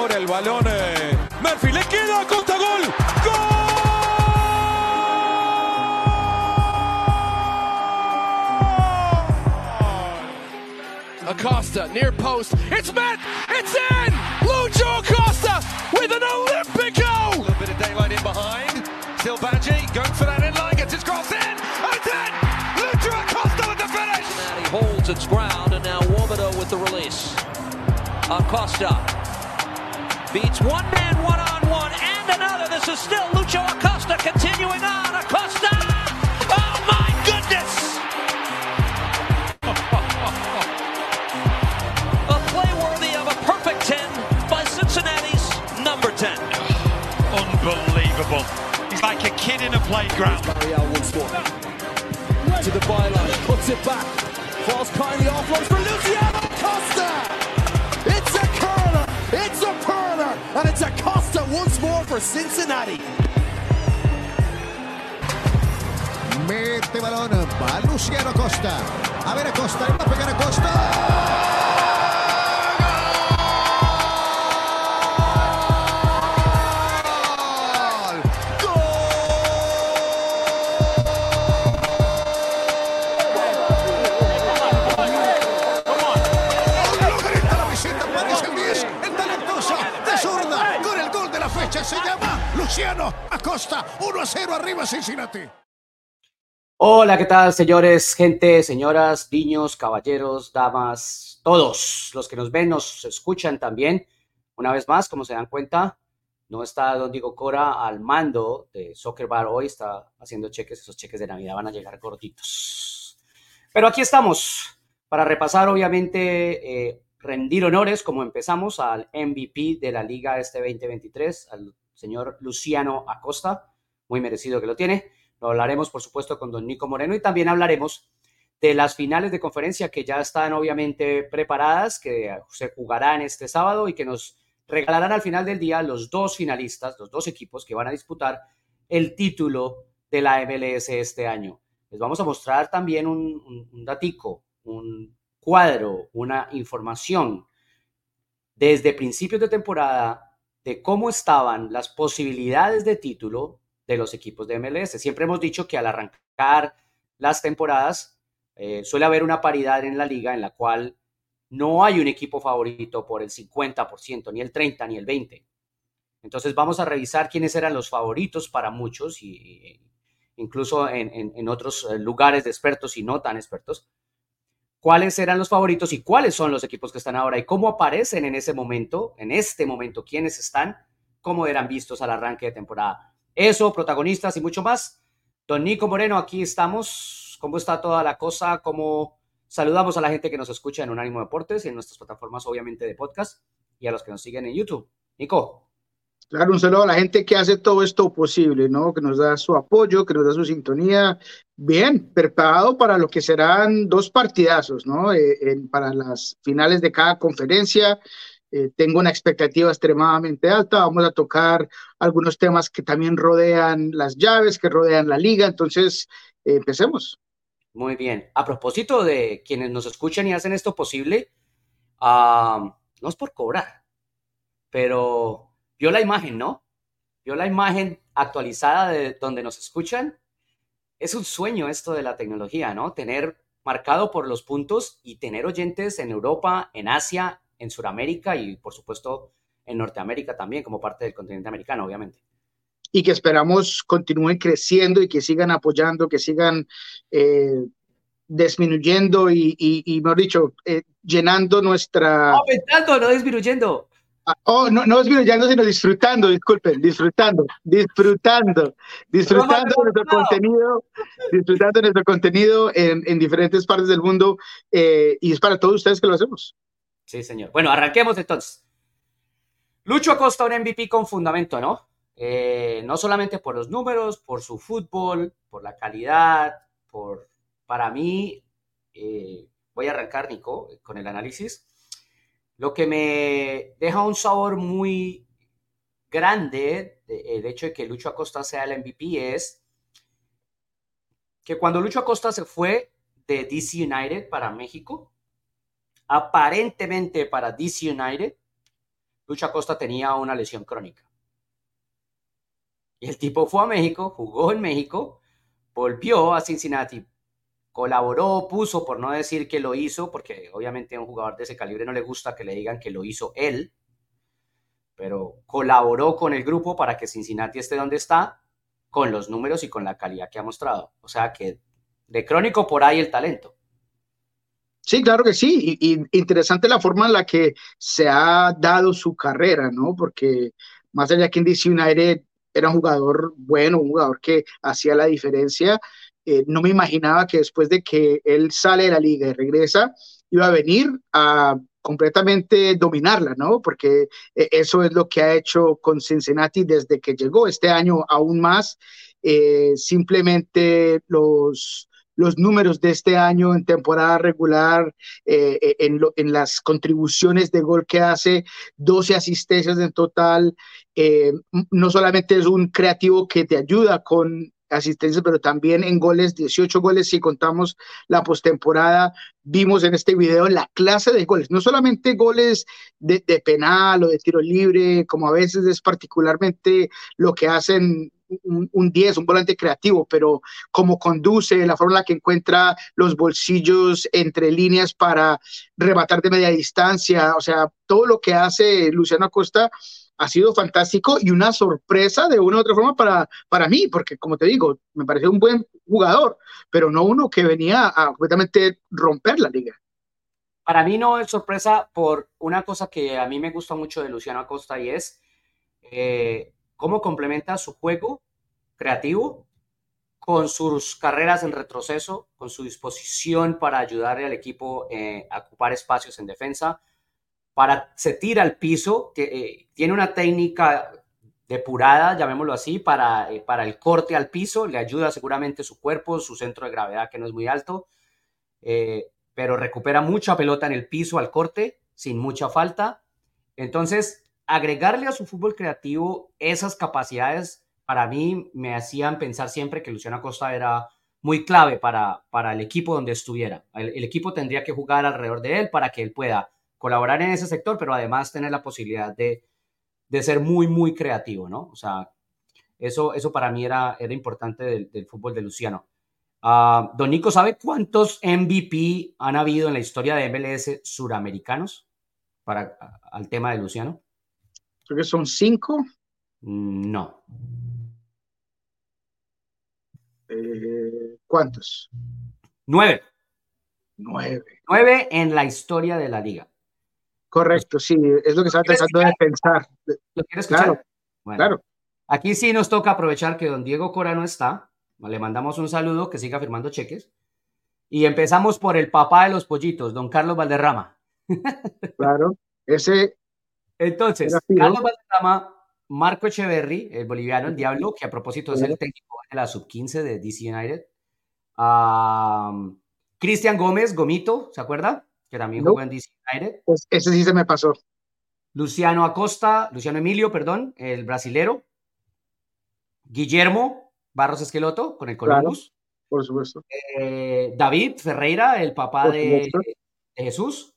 Ahora el balón. Eh, Murphy le queda Costa gol. ¡Gol! Acosta near post. It's met. It's in. Lucho Acosta with an Olympic goal. A little bit of daylight in behind. Still Badgie going for that inline. Gets his cross in. And it's in. Lucho Acosta with the finish. Cincinnati holds its ground, and now Womato with the release. Acosta beats one man one on one and another. This is still Lucho Acosta continuing on. Acosta! Oh my goodness! a play worthy of a perfect 10 by Cincinnati's number 10. Unbelievable. He's like a kid in a playground. Mariel once more. To the byline, puts it back. Falls kindly offloads for Luciano Costa. And it's a Costa once more for Cincinnati. Mete balón, va Luciano Costa. A ver Acosta, va a pegar a 1 a 0 arriba Cincinnati. Hola, ¿qué tal, señores, gente, señoras, niños, caballeros, damas, todos los que nos ven, nos escuchan también. Una vez más, como se dan cuenta, no está Don Diego Cora al mando de Soccer Bar hoy, está haciendo cheques, esos cheques de Navidad van a llegar cortitos. Pero aquí estamos para repasar, obviamente, eh, rendir honores, como empezamos, al MVP de la Liga este 2023, al señor Luciano Acosta, muy merecido que lo tiene. Lo hablaremos, por supuesto, con don Nico Moreno y también hablaremos de las finales de conferencia que ya están obviamente preparadas, que se jugarán este sábado y que nos regalarán al final del día los dos finalistas, los dos equipos que van a disputar el título de la MLS este año. Les vamos a mostrar también un, un, un datico, un cuadro, una información desde principios de temporada de cómo estaban las posibilidades de título de los equipos de MLS. Siempre hemos dicho que al arrancar las temporadas eh, suele haber una paridad en la liga en la cual no hay un equipo favorito por el 50%, ni el 30%, ni el 20%. Entonces vamos a revisar quiénes eran los favoritos para muchos y, incluso en, en, en, otros lugares de expertos y no tan expertos, cuáles eran los favoritos y cuáles son los equipos que están ahora y cómo aparecen en ese momento, en este momento, quiénes están, cómo eran vistos al arranque de temporada. Eso, protagonistas y mucho más. Don Nico Moreno, aquí estamos. ¿Cómo está toda la cosa? ¿Cómo saludamos a la gente que nos escucha en Unánimo Deportes y en nuestras plataformas, obviamente, de podcast y a los que nos siguen en YouTube? Nico. Claro, un saludo a la gente que hace todo esto posible, ¿no? Que nos da su apoyo, que nos da su sintonía. Bien, preparado para lo que serán dos partidazos, ¿no? Eh, para las finales de cada conferencia. Eh, tengo una expectativa extremadamente alta. Vamos a tocar algunos temas que también rodean las llaves, que rodean la liga. Entonces, eh, empecemos. Muy bien. A propósito de quienes nos escuchan y hacen esto posible, uh, no es por cobrar, pero vio la imagen, ¿no? Vio la imagen actualizada de donde nos escuchan. Es un sueño esto de la tecnología, ¿no? Tener marcado por los puntos y tener oyentes en Europa, en Asia, en Sudamérica y por supuesto en Norteamérica también, como parte del continente americano, obviamente. Y que esperamos continúen creciendo y que sigan apoyando, que sigan eh, disminuyendo y, y, y, mejor dicho, eh, llenando nuestra... Aumentando, no disminuyendo. Oh, no, no disminuyendo, sino disfrutando, disculpen, disfrutando, disfrutando, disfrutando de nuestro contenido, disfrutando nuestro contenido en, en diferentes partes del mundo eh, y es para todos ustedes que lo hacemos. Sí, señor. Bueno, arranquemos entonces. Lucho Acosta, un MVP con fundamento, ¿no? Eh, no solamente por los números, por su fútbol, por la calidad, por, para mí, eh, voy a arrancar, Nico, con el análisis. Lo que me deja un sabor muy grande, el hecho de que Lucho Acosta sea el MVP, es que cuando Lucho Acosta se fue de DC United para México, aparentemente para DC United, Lucha Costa tenía una lesión crónica. Y el tipo fue a México, jugó en México, volvió a Cincinnati, colaboró, puso, por no decir que lo hizo, porque obviamente a un jugador de ese calibre no le gusta que le digan que lo hizo él, pero colaboró con el grupo para que Cincinnati esté donde está, con los números y con la calidad que ha mostrado. O sea que de crónico por ahí el talento. Sí, claro que sí. Y, interesante la forma en la que se ha dado su carrera, ¿no? Porque más allá que en DC United era un jugador bueno, un jugador que hacía la diferencia, eh, no me imaginaba que después de que él sale de la liga y regresa, iba a venir a completamente dominarla, ¿no? Porque eh, eso es lo que ha hecho con Cincinnati desde que llegó este año aún más. Eh, simplemente los, los números de este año en temporada regular, en, en, las contribuciones de gol que hace, 12 asistencias en total. no solamente es un creativo que te ayuda con asistencias, pero también en goles, 18 goles si contamos la postemporada. Vimos en este video la clase de goles, no solamente goles de, penal o de tiro libre, como a veces es particularmente lo que hacen un, 10, un volante creativo, pero cómo conduce, la forma en la que encuentra los bolsillos entre líneas para rematar de media distancia, o sea, todo lo que hace Luciano Acosta ha sido fantástico y una sorpresa de una u otra forma para, para mí, porque como te digo, me pareció un buen jugador, pero no uno que venía a completamente romper la liga. Para mí no es sorpresa por una cosa que a mí me gusta mucho de Luciano Acosta y es eh, cómo complementa su juego creativo con sus carreras en retroceso, con su disposición para ayudarle al equipo eh, a ocupar espacios en defensa, para se tira al piso, que, eh, tiene una técnica depurada, llamémoslo así, para, eh, para el corte al piso, le ayuda seguramente su cuerpo, su centro de gravedad que no es muy alto, pero recupera mucha pelota en el piso al corte, sin mucha falta. Entonces, agregarle a su fútbol creativo esas capacidades, para mí me hacían pensar siempre que Luciano Acosta era muy clave para, para el equipo donde estuviera. el equipo tendría que jugar alrededor de él para que él pueda colaborar en ese sector, pero además tener la posibilidad de, ser muy, muy creativo, ¿no? O sea, eso, eso para mí era, era importante del, fútbol de Luciano. Uh, Don Nico, ¿sabe cuántos MVP han habido en la historia de MLS suramericanos para, al tema de Luciano? Creo que son cinco. Mm, no. Eh, ¿Cuántos? Nueve. Nueve. Nueve en la historia de la liga. Correcto, sí, es lo que estaba tratando de pensar. ¿Lo quieres escuchar? Claro, Aquí sí nos toca aprovechar que don Diego Cora no está. Le mandamos un saludo, que siga firmando cheques. Y empezamos por el papá de los pollitos, don Carlos Valderrama. Claro, ese. Entonces, Carlos Valderrama, Marco Echeverry, el boliviano, el Diablo, que a propósito es el técnico de la sub-15 de DC United. Cristian Gómez, Gomito, ¿se acuerda? que también jugó en DC United. Pues ese sí se me pasó. Luciano Acosta, Luciano Emilio, perdón, el brasilero. Guillermo Barros Esqueloto con el Columbus. por supuesto. Eh, David Ferreira, el papá de, Jesús.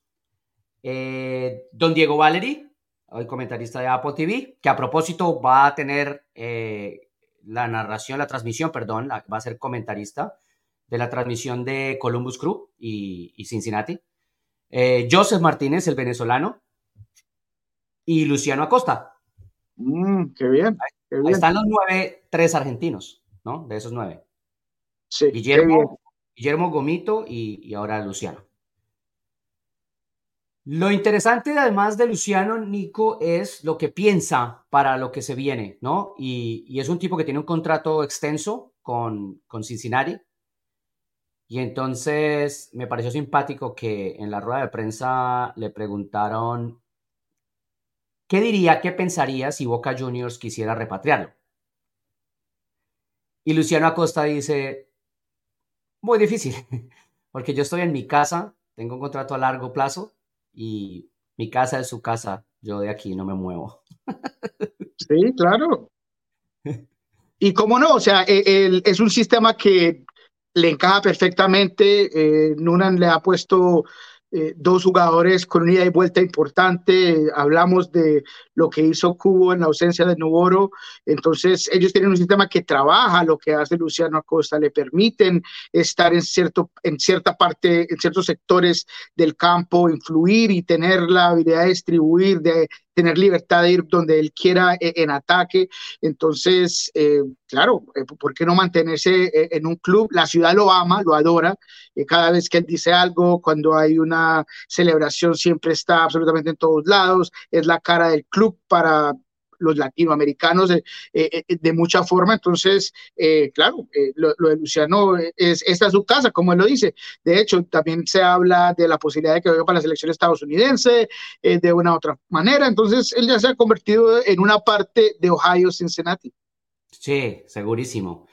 Eh, don Diego Valeri, el comentarista de Apple TV, que a propósito va a tener eh, la narración, la transmisión, perdón, va a ser comentarista de la transmisión de Columbus Crew y Cincinnati. Eh, Joseph Martínez, el venezolano, y Luciano Acosta. Mm, qué bien. Ahí, están los nueve, tres argentinos, ¿no? De esos nueve. Sí, Guillermo, Guillermo Gomito y, ahora Luciano. Lo interesante además de Luciano, Nico, es lo que piensa para lo que se viene, ¿no? Y, es un tipo que tiene un contrato extenso con, con Cincinnati, y entonces me pareció simpático que en la rueda de prensa le preguntaron qué diría, qué pensaría si Boca Juniors quisiera repatriarlo. Y Luciano Acosta dice, muy difícil, porque yo estoy en mi casa, tengo un contrato a largo plazo y mi casa es su casa, yo de aquí no me muevo. Sí, claro. Y cómo no, o sea, e, es un sistema que le encaja perfectamente. Eh, Nunan le ha puesto eh, dos jugadores con una ida y vuelta importante. hablamos de lo que hizo Cubo en la ausencia de Novoro. Entonces, ellos tienen un sistema que trabaja lo que hace Luciano Acosta, le permiten estar en, cierto, en cierta parte, en ciertos sectores del campo, influir y tener la habilidad de distribuir, de tener libertad de ir donde él quiera eh, en ataque. Entonces, eh, claro, eh, ¿por qué no mantenerse en un club? La ciudad lo ama, lo adora. cada vez que él dice algo, cuando hay una celebración, siempre está absolutamente en todos lados. Es la cara del club para los latinoamericanos de, eh, eh, de mucha forma. Entonces, eh, claro, lo, de Luciano es esta es su casa, como él lo dice. De hecho, también se habla de la posibilidad de que vaya para la selección estadounidense de una u otra manera. Entonces, él ya se ha convertido en una parte de Ohio Cincinnati. Sí, segurísimo.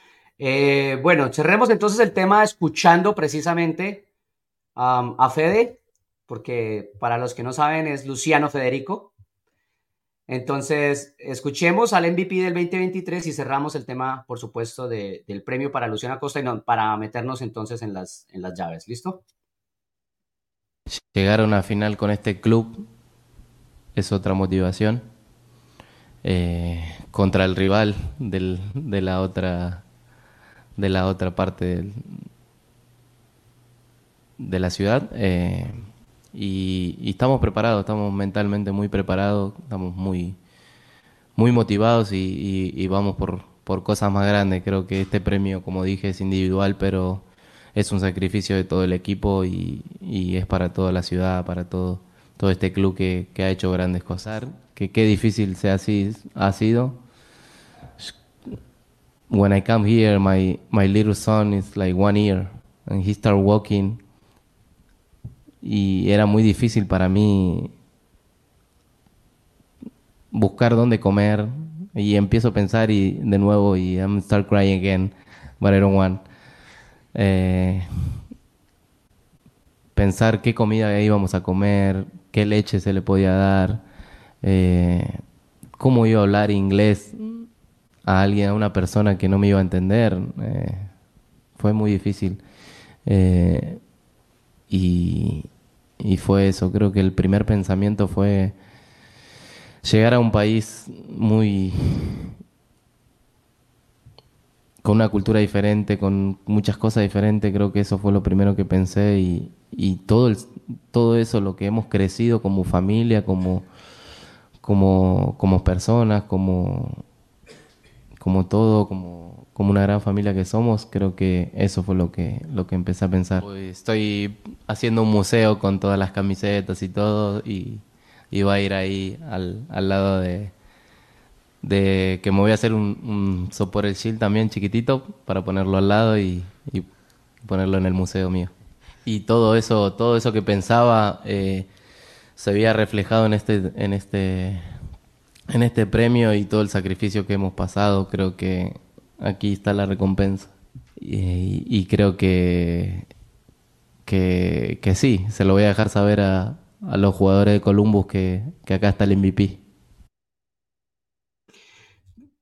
bueno, cerremos entonces el tema escuchando precisamente a Fede, porque para los que no saben es Luciano Federico. Entonces, escuchemos al MVP del 2023 y cerramos el tema, por supuesto, del premio para Luciana Costa y para meternos entonces en las, en las llaves. ¿Listo? Llegar a una final con este club es otra motivación. Eh, contra el rival de la otra de la otra parte de la ciudad. Eh, y, estamos preparados, estamos mentalmente muy preparados, estamos muy, muy motivados y, vamos por, por cosas más grandes. Creo que este premio, como dije, es individual, pero es un sacrificio de todo el equipo y, es para toda la ciudad, para todo, todo este club que, que ha hecho grandes cosas. Que qué difícil se así, ha sido. When I come here, my, my little son is like one year and he start walking y era muy difícil para mí buscar dónde comer. Y empiezo a pensar y de nuevo y I'm start crying again but I don't want eh, pensar qué comida íbamos a comer qué leche se le podía dar eh, cómo iba a hablar inglés a alguien a una persona que no me iba a entender eh, fue muy difícil y, fue eso, creo que el primer pensamiento fue llegar a un país muy con una cultura diferente, con muchas cosas diferentes, creo que eso fue lo primero que pensé y, y todo, todo eso, lo que hemos crecido como familia, como, como, como personas, como, como todo, como como una gran familia que somos, creo que eso fue lo que, lo que empecé a pensar. Estoy haciendo un museo con todas las camisetas y todo y, y va a ir ahí al, al lado de, de que me voy a hacer un, un el shield también chiquitito para ponerlo al lado y, ponerlo en el museo mío. Y todo eso, todo eso que pensaba eh, se había reflejado en este, en este, en este premio y todo el sacrificio que hemos pasado. Creo que aquí está la recompensa. Y, creo que, que, sí, se lo voy a dejar saber a, los jugadores de Columbus que, acá está el MVP.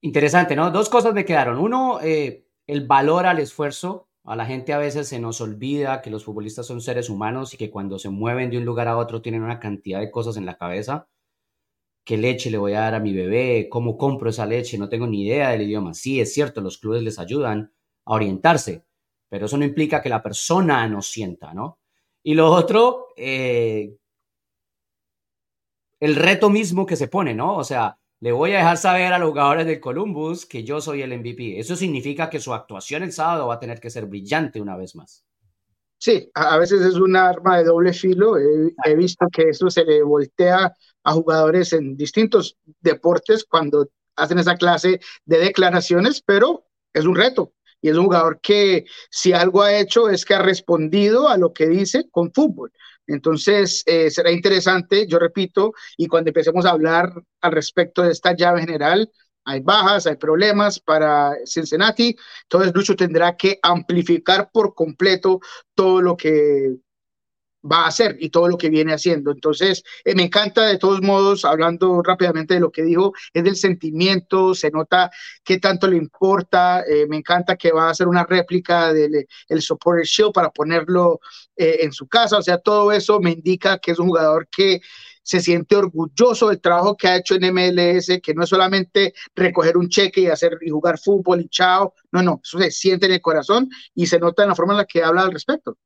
Interesante, ¿no? Dos cosas me quedaron. Uno, eh, el valor al esfuerzo. A la gente a veces se nos olvida que los futbolistas son seres humanos y que cuando se mueven de un lugar a otro tienen una cantidad de cosas en la cabeza qué leche le voy a dar a mi bebé, cómo compro esa leche, no tengo ni idea del idioma. Sí, es cierto, los clubes les ayudan a orientarse, pero eso no implica que la persona no sienta, ¿no? Y lo otro, eh, el reto mismo que se pone, ¿no? O sea, le voy a dejar saber a los jugadores del Columbus que yo soy el MVP. Eso significa que su actuación el sábado va a tener que ser brillante una vez más. Sí, a veces es un arma de doble filo. He, visto que eso se le voltea a jugadores en distintos deportes cuando hacen esa clase de declaraciones, pero es un reto. Y es un jugador que si algo ha hecho es que ha respondido a lo que dice con fútbol. Entonces, eh, será interesante, yo repito, y cuando empecemos a hablar al respecto de esta llave general, hay bajas, hay problemas para Cincinnati, entonces Lucho tendrá que amplificar por completo todo lo que va a hacer y todo lo que viene haciendo. Entonces, eh, me encanta de todos modos, hablando rápidamente de lo que dijo, es del sentimiento, se nota qué tanto le importa, eh, me encanta que va a hacer una réplica del el Supporter Shield para ponerlo eh, en su casa, o sea, todo eso me indica que es un jugador que se siente orgulloso del trabajo que ha hecho en MLS, que no es solamente recoger un cheque y hacer y jugar fútbol y chao, no, no, eso se siente en el corazón y se nota en la forma en la que habla al respecto.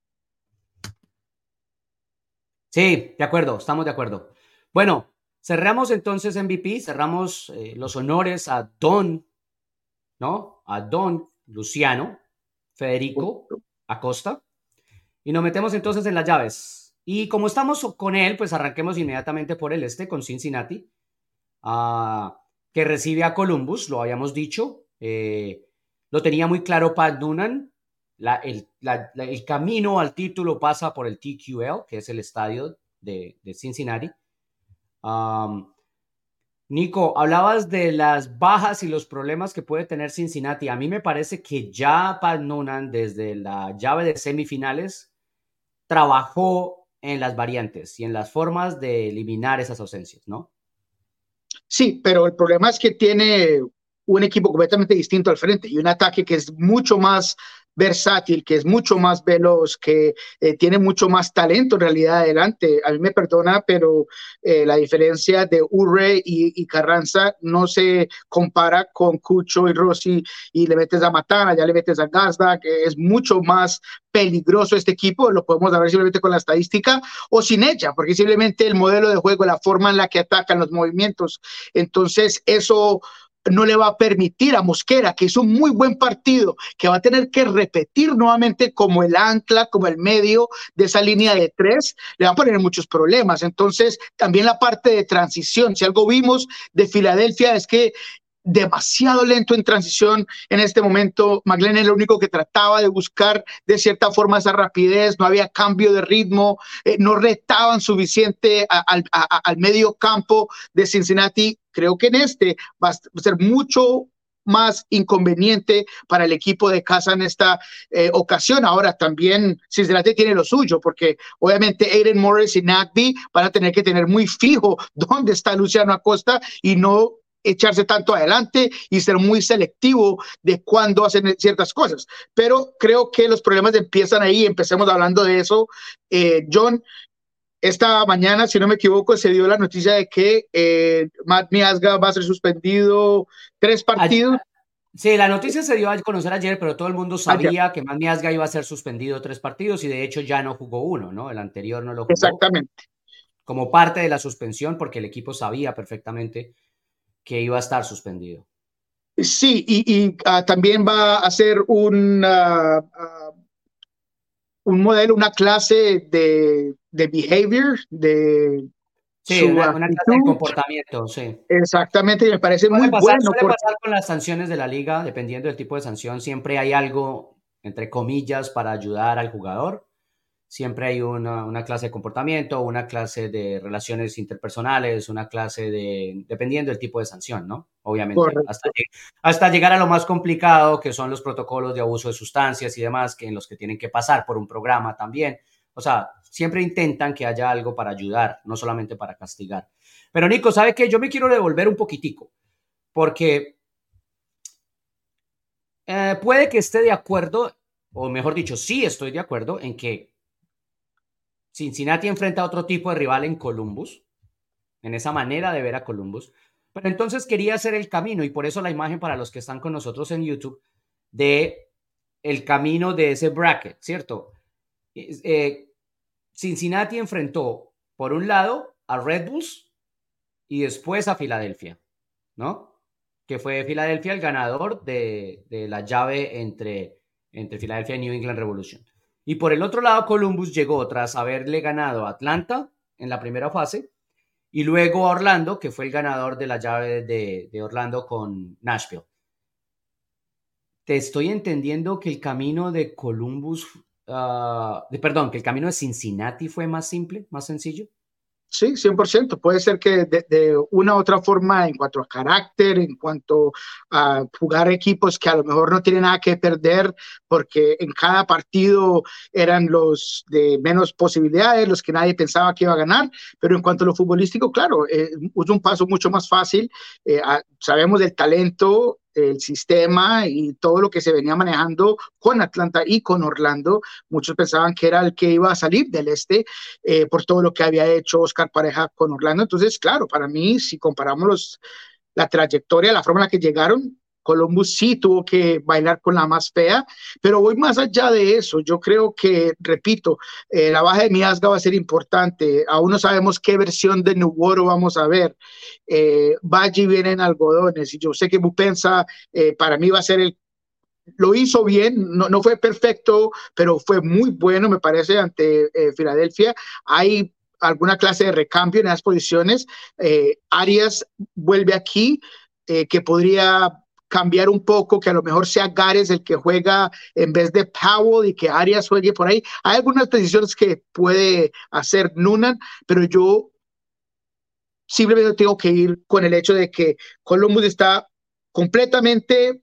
Sí, de acuerdo, estamos de acuerdo. Bueno, cerramos entonces MVP, cerramos eh, los honores a Don, ¿no? A Don Luciano Federico Acosta. Y nos metemos entonces en las llaves. Y como estamos con él, pues arranquemos inmediatamente por el este, con Cincinnati, ah, que recibe a Columbus, lo habíamos dicho. Eh, lo tenía muy claro Pat Noonan, el, camino al título pasa por el TQL, que es el estadio de, Cincinnati. Nico, hablabas de las bajas y los problemas que puede tener Cincinnati. A mí me parece que ya Pat Noonan, desde la llave de semifinales, trabajó en las variantes y en las formas de eliminar esas ausencias, ¿no? Sí, pero el problema es que tiene un equipo completamente distinto al frente y un ataque que es mucho más versátil, que es mucho más veloz, que eh, tiene mucho más talento en realidad adelante. A mí me perdona, pero eh, la diferencia de Urre y, Carranza no se compara con Cucho y Rossi y le metes a Matana, ya le metes a Gazda, que es mucho más peligroso este equipo, lo podemos ver simplemente con la estadística o sin ella, porque simplemente el modelo de juego, la forma en la que atacan los movimientos, entonces eso no le va a permitir a Mosquera, que hizo un muy buen partido, que va a tener que repetir nuevamente como el ancla, como el medio de esa línea de tres, le va a poner muchos problemas. Entonces, también la parte de transición, si algo vimos de Filadelfia es que demasiado lento en transición en este momento. McLean era el único que trataba de buscar de cierta forma esa rapidez, no había cambio de ritmo, eh, no retaban suficiente al medio campo de Cincinnati. Creo que en este va a ser mucho más inconveniente para el equipo de casa en esta eh, ocasión. Ahora también Cincinnati tiene lo suyo, porque obviamente Aiden Morris y Nagby van a tener que tener muy fijo dónde está Luciano Acosta y no echarse tanto adelante y ser muy selectivo de cuándo hacen ciertas cosas. Pero creo que los problemas empiezan ahí, empecemos hablando de eso. Eh, John, esta mañana, si no me equivoco, se dio la noticia de que eh, Matt Miasga va a ser suspendido tres partidos. Sí, la noticia se dio a conocer ayer, pero todo el mundo sabía que Matt Miasga iba a ser suspendido tres partidos y de hecho ya no jugó uno, ¿no? El anterior no lo jugó. Exactamente. Como parte de la suspensión, porque el equipo sabía perfectamente que iba a estar suspendido. Sí, y, ah, también va a ser un, ah, un modelo, una clase de, de behavior, de Sí, una, clase de comportamiento, sí. Exactamente, y me parece muy bueno. Suele pasar con las sanciones de la liga, dependiendo del tipo de sanción, siempre hay algo, entre comillas, para ayudar al jugador siempre hay una, clase de comportamiento, una clase de relaciones interpersonales, una clase de, dependiendo del tipo de sanción, ¿no? Obviamente, hasta, llegar a lo más complicado, que son los protocolos de abuso de sustancias y demás, que en los que tienen que pasar por un programa también. O sea, siempre intentan que haya algo para ayudar, no solamente para castigar. Pero Nico, ¿sabe qué? Yo me quiero devolver un poquitico, porque eh, puede que esté de acuerdo, o mejor dicho, sí estoy de acuerdo en que Cincinnati enfrenta a otro tipo de rival en Columbus, en esa manera de ver a Columbus. Pero entonces quería hacer el camino y por eso la imagen para los que están con nosotros en YouTube de el camino de ese bracket, ¿cierto? Eh, Cincinnati enfrentó por un lado a Red Bulls y después a Filadelfia, ¿no? Que fue Filadelfia el ganador de, la llave entre, entre Filadelfia y New England Revolution. Y por el otro lado, Columbus llegó tras haberle ganado a Atlanta en la primera fase y luego a Orlando, que fue el ganador de la llave de, Orlando con Nashville. Te estoy entendiendo que el camino de Columbus, ah, de, perdón, que el camino de Cincinnati fue más simple, más sencillo. Sí, 100%. Puede ser que de, una u otra forma, en cuanto a carácter, en cuanto a jugar equipos que a lo mejor no tienen nada que perder, porque en cada partido eran los de menos posibilidades, los que nadie pensaba que iba a ganar, pero en cuanto a lo futbolístico, claro, eh, es un paso mucho más fácil. Eh, sabemos del talento el sistema y todo lo que se venía manejando con Atlanta y con Orlando. Muchos pensaban que era el que iba a salir del este eh, por todo lo que había hecho Oscar Pareja con Orlando. Entonces, claro, para mí, si comparamos la trayectoria, la forma en la que llegaron, Columbus sí tuvo que bailar con la más fea, pero voy más allá de eso. Yo creo que, repito, eh, la baja de Miasga va a ser importante. Aún no sabemos qué versión de Nubuoro vamos a ver. Eh, viene en algodones y yo sé que Bupensa eh, para mí va a ser el lo hizo bien, no, no, fue perfecto, pero fue muy bueno, me parece, ante eh, Filadelfia. Hay alguna clase de recambio en esas posiciones. Arias vuelve aquí, que podría cambiar un poco, que a lo mejor sea Gares el que juega en vez de Powell y que Arias juegue por ahí. Hay algunas decisiones que puede hacer Nunan, pero yo simplemente tengo que ir con el hecho de que Columbus está completamente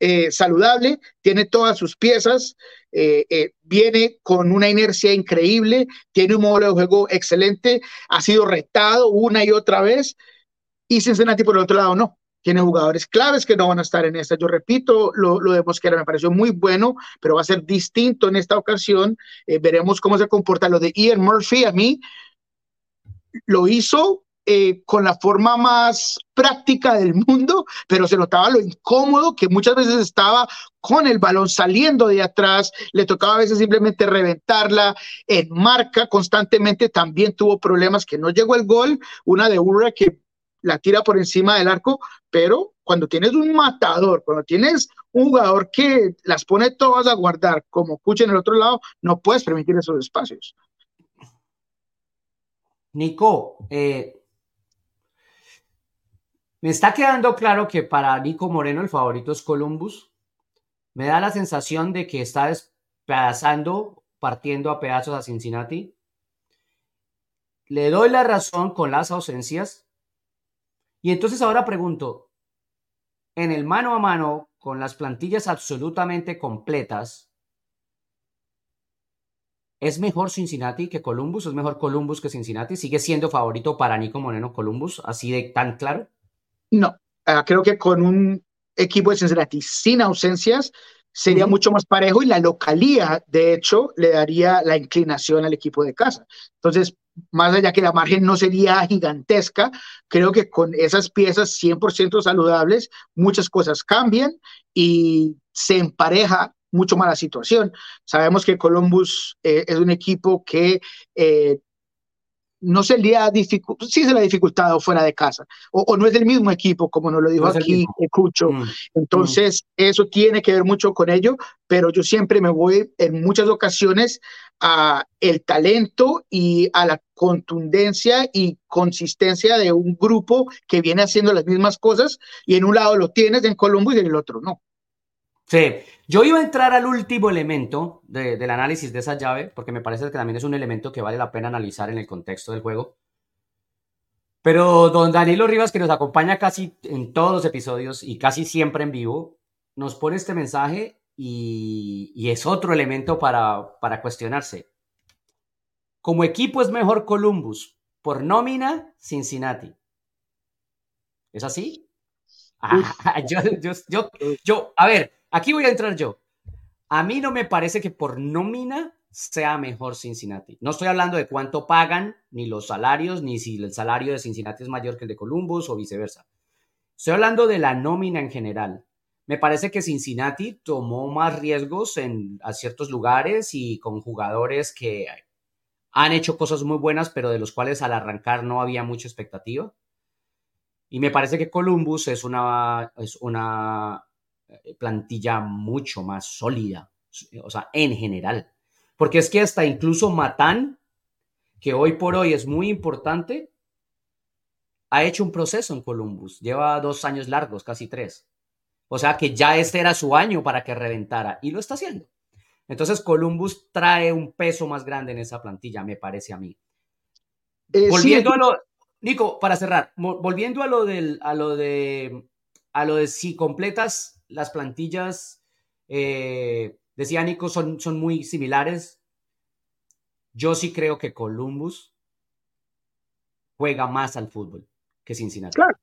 eh, saludable, tiene todas sus piezas, eh, eh, viene con una inercia increíble, tiene un modelo de juego excelente, ha sido retado una y otra vez, y Cincinnati por el otro lado no tiene jugadores claves que no van a estar en esta. Yo repito, lo, lo de Mosquera me pareció muy bueno, pero va a ser distinto en esta ocasión. Eh, veremos cómo se comporta lo de Ian Murphy. A mí lo hizo eh, con la forma más práctica del mundo, pero se notaba lo incómodo que muchas veces estaba con el balón saliendo de atrás, le tocaba a veces simplemente reventarla en marca constantemente, también tuvo problemas que no llegó el gol, una de Urra que la tira por encima del arco, pero cuando tienes un matador, cuando tienes un jugador que las pone todas a guardar, como Cucha en el otro lado, no puedes permitir esos espacios. Nico, eh, me está quedando claro que para Nico Moreno el favorito es Columbus. Me da la sensación de que está despedazando, partiendo a pedazos a Cincinnati. Le doy la razón con las ausencias. Y entonces ahora pregunto, en el mano a mano, con las plantillas absolutamente completas, ¿es mejor Cincinnati que Columbus? ¿Es mejor Columbus que Cincinnati? ¿Sigue siendo favorito para Nico Moreno Columbus? ¿Así de tan claro? No, ah, creo que con un equipo de Cincinnati sin ausencias sería mucho más parejo y la localía, de hecho, le daría la inclinación al equipo de casa. Entonces, más allá que la margen no sería gigantesca, creo que con esas piezas 100% saludables, muchas cosas cambian y se empareja mucho más la situación. Sabemos que Columbus eh, es un equipo que eh, no se le ha dificultado, sí se le ha dificultado fuera de casa, o, no es del mismo equipo, como nos lo dijo aquí Escucho. Mm, Entonces, eso tiene que ver mucho con ello, pero yo siempre me voy en muchas ocasiones a el talento y a la contundencia y consistencia de un grupo que viene haciendo las mismas cosas y en un lado lo tienes en Columbus y en el otro no. Sí, yo iba a entrar al último elemento del análisis de esa llave, porque me parece que también es un elemento que vale la pena analizar en el contexto del juego. Pero don Danilo Rivas, que nos acompaña casi en todos los episodios y casi siempre en vivo, nos pone este mensaje y, es otro elemento para, para cuestionarse. Como equipo es mejor Columbus, por nómina Cincinnati. ¿Es así? Ah, yo, yo, yo, a ver, Aquí voy a entrar yo. A mí no me parece que por nómina sea mejor Cincinnati. No estoy hablando de cuánto pagan, ni los salarios, ni si el salario de Cincinnati es mayor que el de Columbus o viceversa. Estoy hablando de la nómina en general. Me parece que Cincinnati tomó más riesgos en a ciertos lugares y con jugadores que han hecho cosas muy buenas, pero de los cuales al arrancar no había mucha expectativa. Y me parece que Columbus es una, es una eh, plantilla mucho más sólida, o sea, en general. Porque es que hasta incluso Matán, que hoy por hoy es muy importante, ha hecho un proceso en Columbus. Lleva dos años largos, casi tres. O sea que ya este era su año para que reventara y lo está haciendo. Entonces Columbus trae un peso más grande en esa plantilla, me parece a mí. Eh, volviendo a lo, Nico, para cerrar, volviendo a lo del, a lo de, a lo de si completas las plantillas, eh, decía Nico, son, son muy similares. Yo sí creo que Columbus juega más al fútbol que Cincinnati. Claro.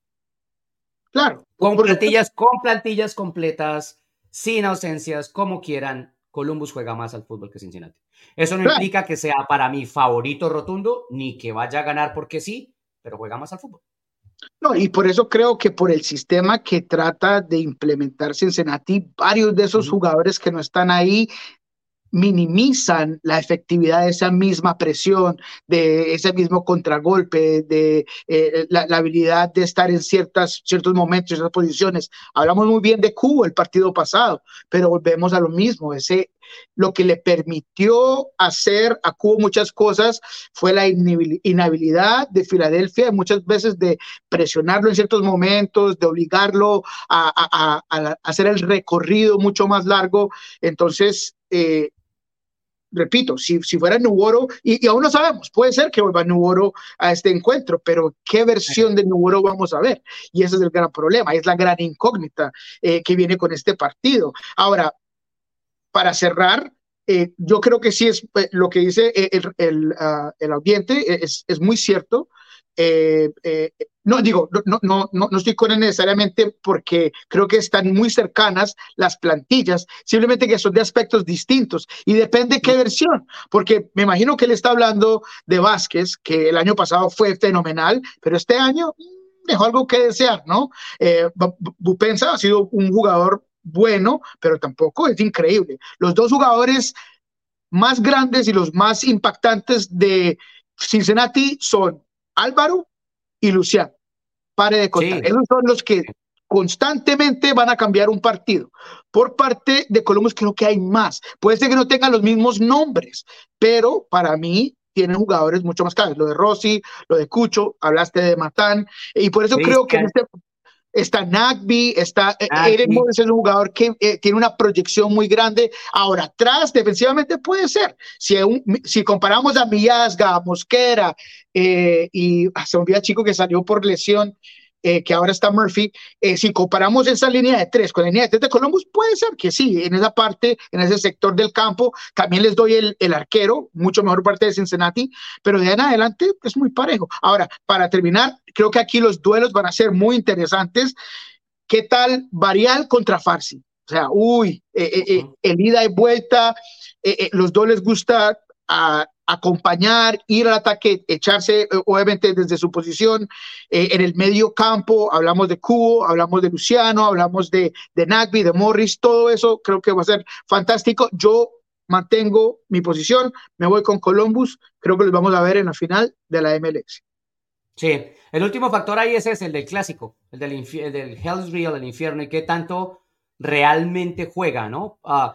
Claro. Con plantillas, con plantillas completas, sin ausencias, como quieran, Columbus juega más al fútbol que Cincinnati. Eso no implica que sea para mí favorito rotundo, ni que vaya a ganar porque sí, pero juega más al fútbol. No, y por eso creo que por el sistema que trata de implementar Cincinnati, varios de esos jugadores que no están ahí minimizan la efectividad de esa misma presión, de ese mismo contragolpe, de eh, la, habilidad de estar en ciertas, ciertos momentos, en esas posiciones. Hablamos muy bien de Cuba el partido pasado, pero volvemos a lo mismo. Ese, lo que le permitió hacer a Cuba muchas cosas fue la inhabilidad de Filadelfia, muchas veces de presionarlo en ciertos momentos, de obligarlo a, a hacer el recorrido mucho más largo. Entonces, eh, repito, si, si fuera Nuboro, y, y, aún no sabemos, puede ser que vuelva Nuboro a este encuentro, pero ¿qué versión de Nuboro vamos a ver? Y ese es el gran problema, es la gran incógnita eh, que viene con este partido. Ahora, para cerrar, eh, yo creo que sí es eh, lo que dice el, el, el audiente, es, es, muy cierto. Eh, eh, no digo, no, no, no, no estoy con él necesariamente porque creo que están muy cercanas las plantillas, simplemente que son de aspectos distintos y depende qué versión, porque me imagino que él está hablando de Vázquez, que el año pasado fue fenomenal, pero este año mm, dejó algo que desear, ¿no? Eh, Bupensa ha sido un jugador bueno, pero tampoco es increíble. Los dos jugadores más grandes y los más impactantes de Cincinnati son Álvaro y Luciano. Pare de contar. Esos son los que constantemente van a cambiar un partido. Por parte de Columbus creo que hay más. Puede ser que no tengan los mismos nombres, pero para mí tienen jugadores mucho más caros. Lo de Rossi, lo de Cucho, hablaste de Matán, y por eso creo que en este, está Nagby, está eh, Eren Morris es un jugador que eh, tiene una proyección muy grande. Ahora, atrás, defensivamente puede ser. Si, un, si comparamos a Millasga, a Mosquera, eh, y ah, se me olvida chico que salió por lesión, eh, que ahora está Murphy, eh, si comparamos esa línea de tres con la línea de tres de Columbus, puede ser que sí, en esa parte, en ese sector del campo, también les doy el, el arquero, mucho mejor parte de Cincinnati, pero de ahí en adelante es muy parejo. Ahora, para terminar, creo que aquí los duelos van a ser muy interesantes. ¿Qué tal Varial contra Farsi? O sea, uy, eh, eh, el ida y vuelta, los dos les gusta a acompañar, ir al ataque, echarse, eh, obviamente desde su posición eh, en el medio campo. Hablamos de Cubo, hablamos de Luciano, hablamos de, de Nagby, de Morris, todo eso creo que va a ser fantástico. Yo mantengo mi posición, me voy con Columbus, creo que los vamos a ver en la final de la MLS. Sí, el último factor ahí es ese, el del clásico, el del, el del Hell's Real, el infierno, y qué tanto realmente juega, ¿no? Uh,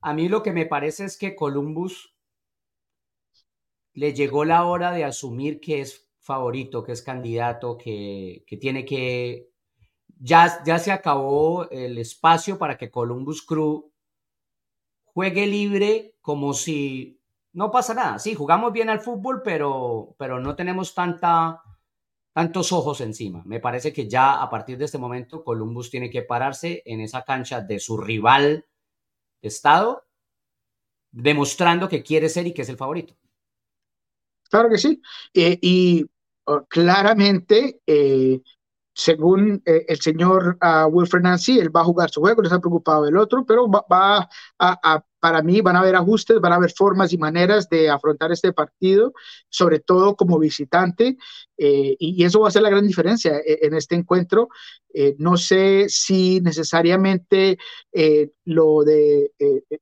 a mí lo que me parece es que Columbus le llegó la hora de asumir que es favorito, que es candidato, que, que tiene que... Ya, ya se acabó el espacio para que Columbus Crew juegue libre como si no pasa nada. Sí, jugamos bien al fútbol, pero, pero no tenemos tanta, tantos ojos encima. Me parece que ya a partir de este momento Columbus tiene que pararse en esa cancha de su rival estado, demostrando que quiere ser y que es el favorito. Claro que sí. Eh, y uh, claramente, eh, según eh, el señor uh, Wilfred Nancy, él va a jugar su juego, no está preocupado del otro, pero va, a, para mí van a haber ajustes, van a haber formas y maneras de afrontar este partido, sobre todo como visitante, eh, y, eso va a ser la gran diferencia eh, en este encuentro. Eh, no sé si necesariamente lo de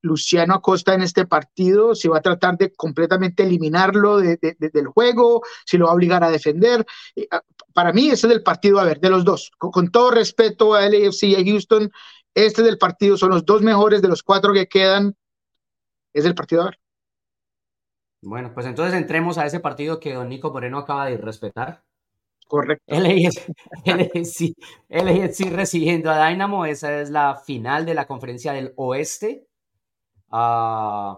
Luciano Acosta en este partido, si va a tratar de completamente eliminarlo de, de, de, del juego, si lo va a obligar a defender. para mí ese es el partido, a ver, de los dos, con, con todo respeto a LAFC y a Houston, este del partido son los dos mejores de los cuatro que quedan es el partido a ver. Bueno, pues entonces entremos a ese partido que don Nico Moreno acaba de respetar. Correcto. LAFC, LAFC recibiendo a Dynamo, esa es la final de la conferencia del oeste. Uh,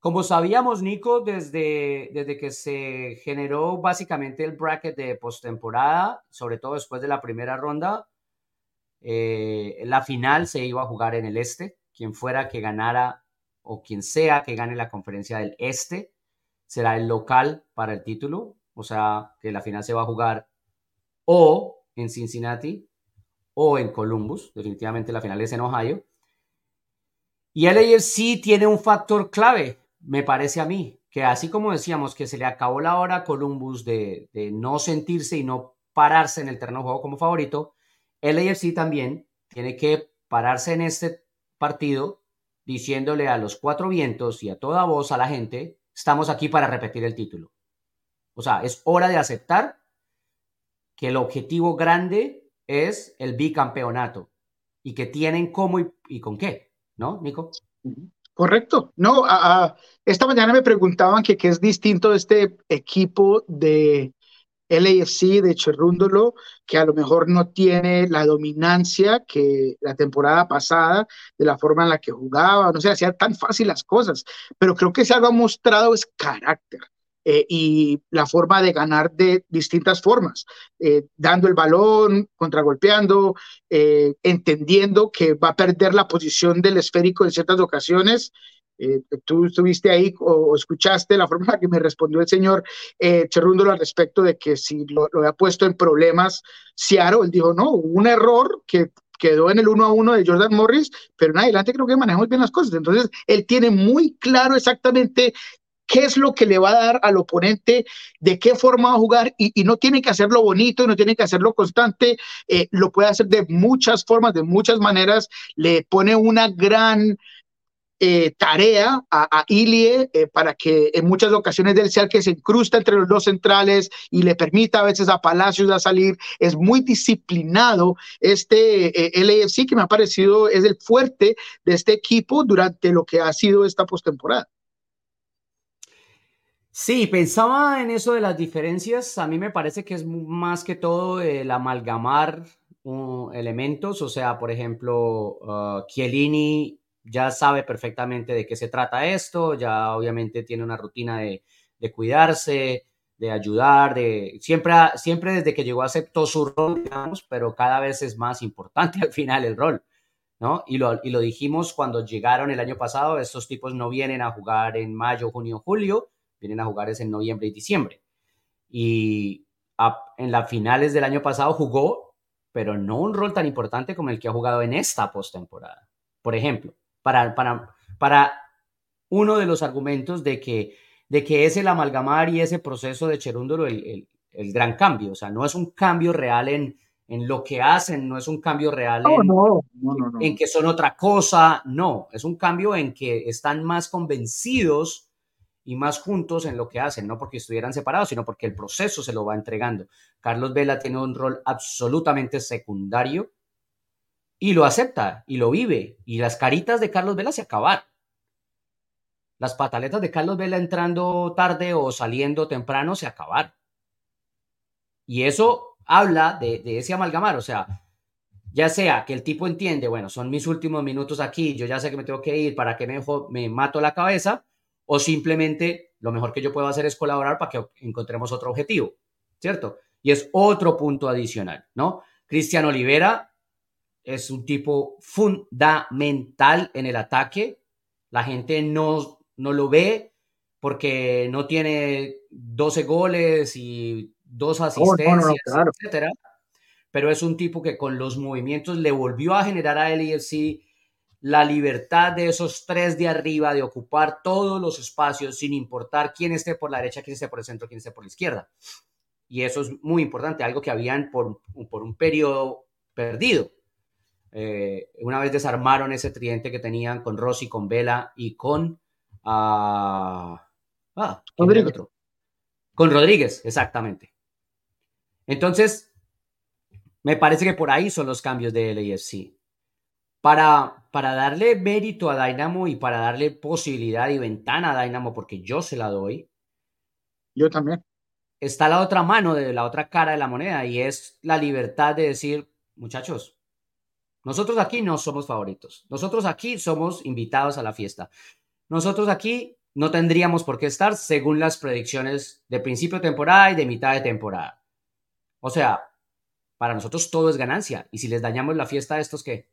Como sabíamos, Nico, desde, desde que se generó básicamente el bracket de postemporada, sobre todo después de la primera ronda, eh, la final se iba a jugar en el este. Quien fuera que ganara o quien sea que gane la conferencia del este será el local para el título. O sea, que la final se va a jugar o en Cincinnati o en Columbus. Definitivamente la final es en Ohio. Y el AFC tiene un factor clave, me parece a mí, que así como decíamos que se le acabó la hora a Columbus de, de no sentirse y no pararse en el terreno de juego como favorito, el AFC también tiene que pararse en este partido diciéndole a los cuatro vientos y a toda voz a la gente, estamos aquí para repetir el título. O sea, es hora de aceptar que el objetivo grande es el bicampeonato y que tienen cómo y, con qué, ¿no, Nico? Correcto. No, esta mañana me preguntaban que qué es distinto este equipo de LAFC de Cherrúndolo, que a lo mejor no tiene la dominancia que la temporada pasada, de la forma en la que jugaba, no sé, hacía tan fácil las cosas, pero creo que algo ha mostrado es carácter. Eh, y la forma de ganar de distintas formas, eh, dando el balón, contragolpeando, eh, entendiendo que va a perder la posición del esférico en ciertas ocasiones. Tú estuviste ahí o, escuchaste la forma en la que me respondió el señor Cherrúndolo al respecto de que si lo, lo había puesto en problemas Seattle, él dijo, no, un error que quedó en el uno a uno de Jordan Morris, pero en adelante creo que manejamos bien las cosas. Entonces, él tiene muy claro exactamente qué es lo que le va a dar al oponente, de qué forma va a jugar y, no tiene que hacerlo bonito, no tiene que hacerlo constante, eh, lo puede hacer de muchas formas, de muchas maneras, le pone una gran... Eh, tarea a, Ilie eh, para que en muchas ocasiones él sea que se incrusta entre los dos centrales y le permita a veces a Palacios a salir. Es muy disciplinado este LAFC que me ha parecido es el fuerte de este equipo durante lo que ha sido esta postemporada. Sí, pensaba en eso de las diferencias. A mí me parece que es más que todo el amalgamar uh, elementos. O sea, por ejemplo, uh, Chiellini ya sabe perfectamente de qué se trata esto, ya obviamente tiene una rutina de, cuidarse, de ayudar, de siempre, siempre desde que llegó aceptó su rol, digamos, pero cada vez es más importante al final el rol. ¿No? Y lo, y lo dijimos cuando llegaron el año pasado, estos tipos no vienen a jugar en mayo, junio, julio, vienen a jugar es en noviembre y diciembre. Y en las finales del año pasado jugó, pero no un rol tan importante como el que ha jugado en esta postemporada. Por ejemplo, para, para, para uno de los argumentos de que, de que es el amalgamar y ese proceso de Cherúndolo el, el, gran cambio. O sea, no es un cambio real en, en lo que hacen, no es un cambio real en, en, que son otra cosa, no, es un cambio en que están más convencidos y más juntos en lo que hacen, no porque estuvieran separados, sino porque el proceso se lo va entregando. Carlos Vela tiene un rol absolutamente secundario y lo acepta y lo vive. Y las caritas de Carlos Vela se acaban. Las pataletas de Carlos Vela entrando tarde o saliendo temprano se acaban. Y eso habla de, ese amalgamar, o sea, ya sea que el tipo entiende, bueno, son mis últimos minutos aquí, yo ya sé que me tengo que ir, para que me, me mato la cabeza, o simplemente lo mejor que yo puedo hacer es colaborar para que encontremos otro objetivo, ¿cierto? Y es otro punto adicional, ¿no? Cristian Olivera es un tipo fundamental en el ataque. La gente no, no lo ve porque no tiene 12 goles y dos asistencias, etcétera. Pero es un tipo que con los movimientos le volvió a generar a LFC la libertad de esos tres de arriba de ocupar todos los espacios sin importar quién esté por la derecha, quién esté por el centro, quién esté por la izquierda. Y eso es muy importante, algo que habían por, por un periodo perdido. Eh, una vez desarmaron ese tridente que tenían con Rossi, con Vela y con... ah, Rodríguez. Con Rodríguez, exactamente. Entonces, me parece que por ahí son los cambios de LAFC para, para darle mérito a Dynamo y para darle posibilidad y ventana a Dynamo, porque yo se la doy. Yo también. Está la otra mano de la otra cara de la moneda y es la libertad de decir, muchachos, nosotros aquí no somos favoritos. Nosotros aquí somos invitados a la fiesta. Nosotros aquí no tendríamos por qué estar según las predicciones de principio de temporada y de mitad de temporada. O sea, para nosotros todo es ganancia. Y si les dañamos la fiesta a estos, ¿qué?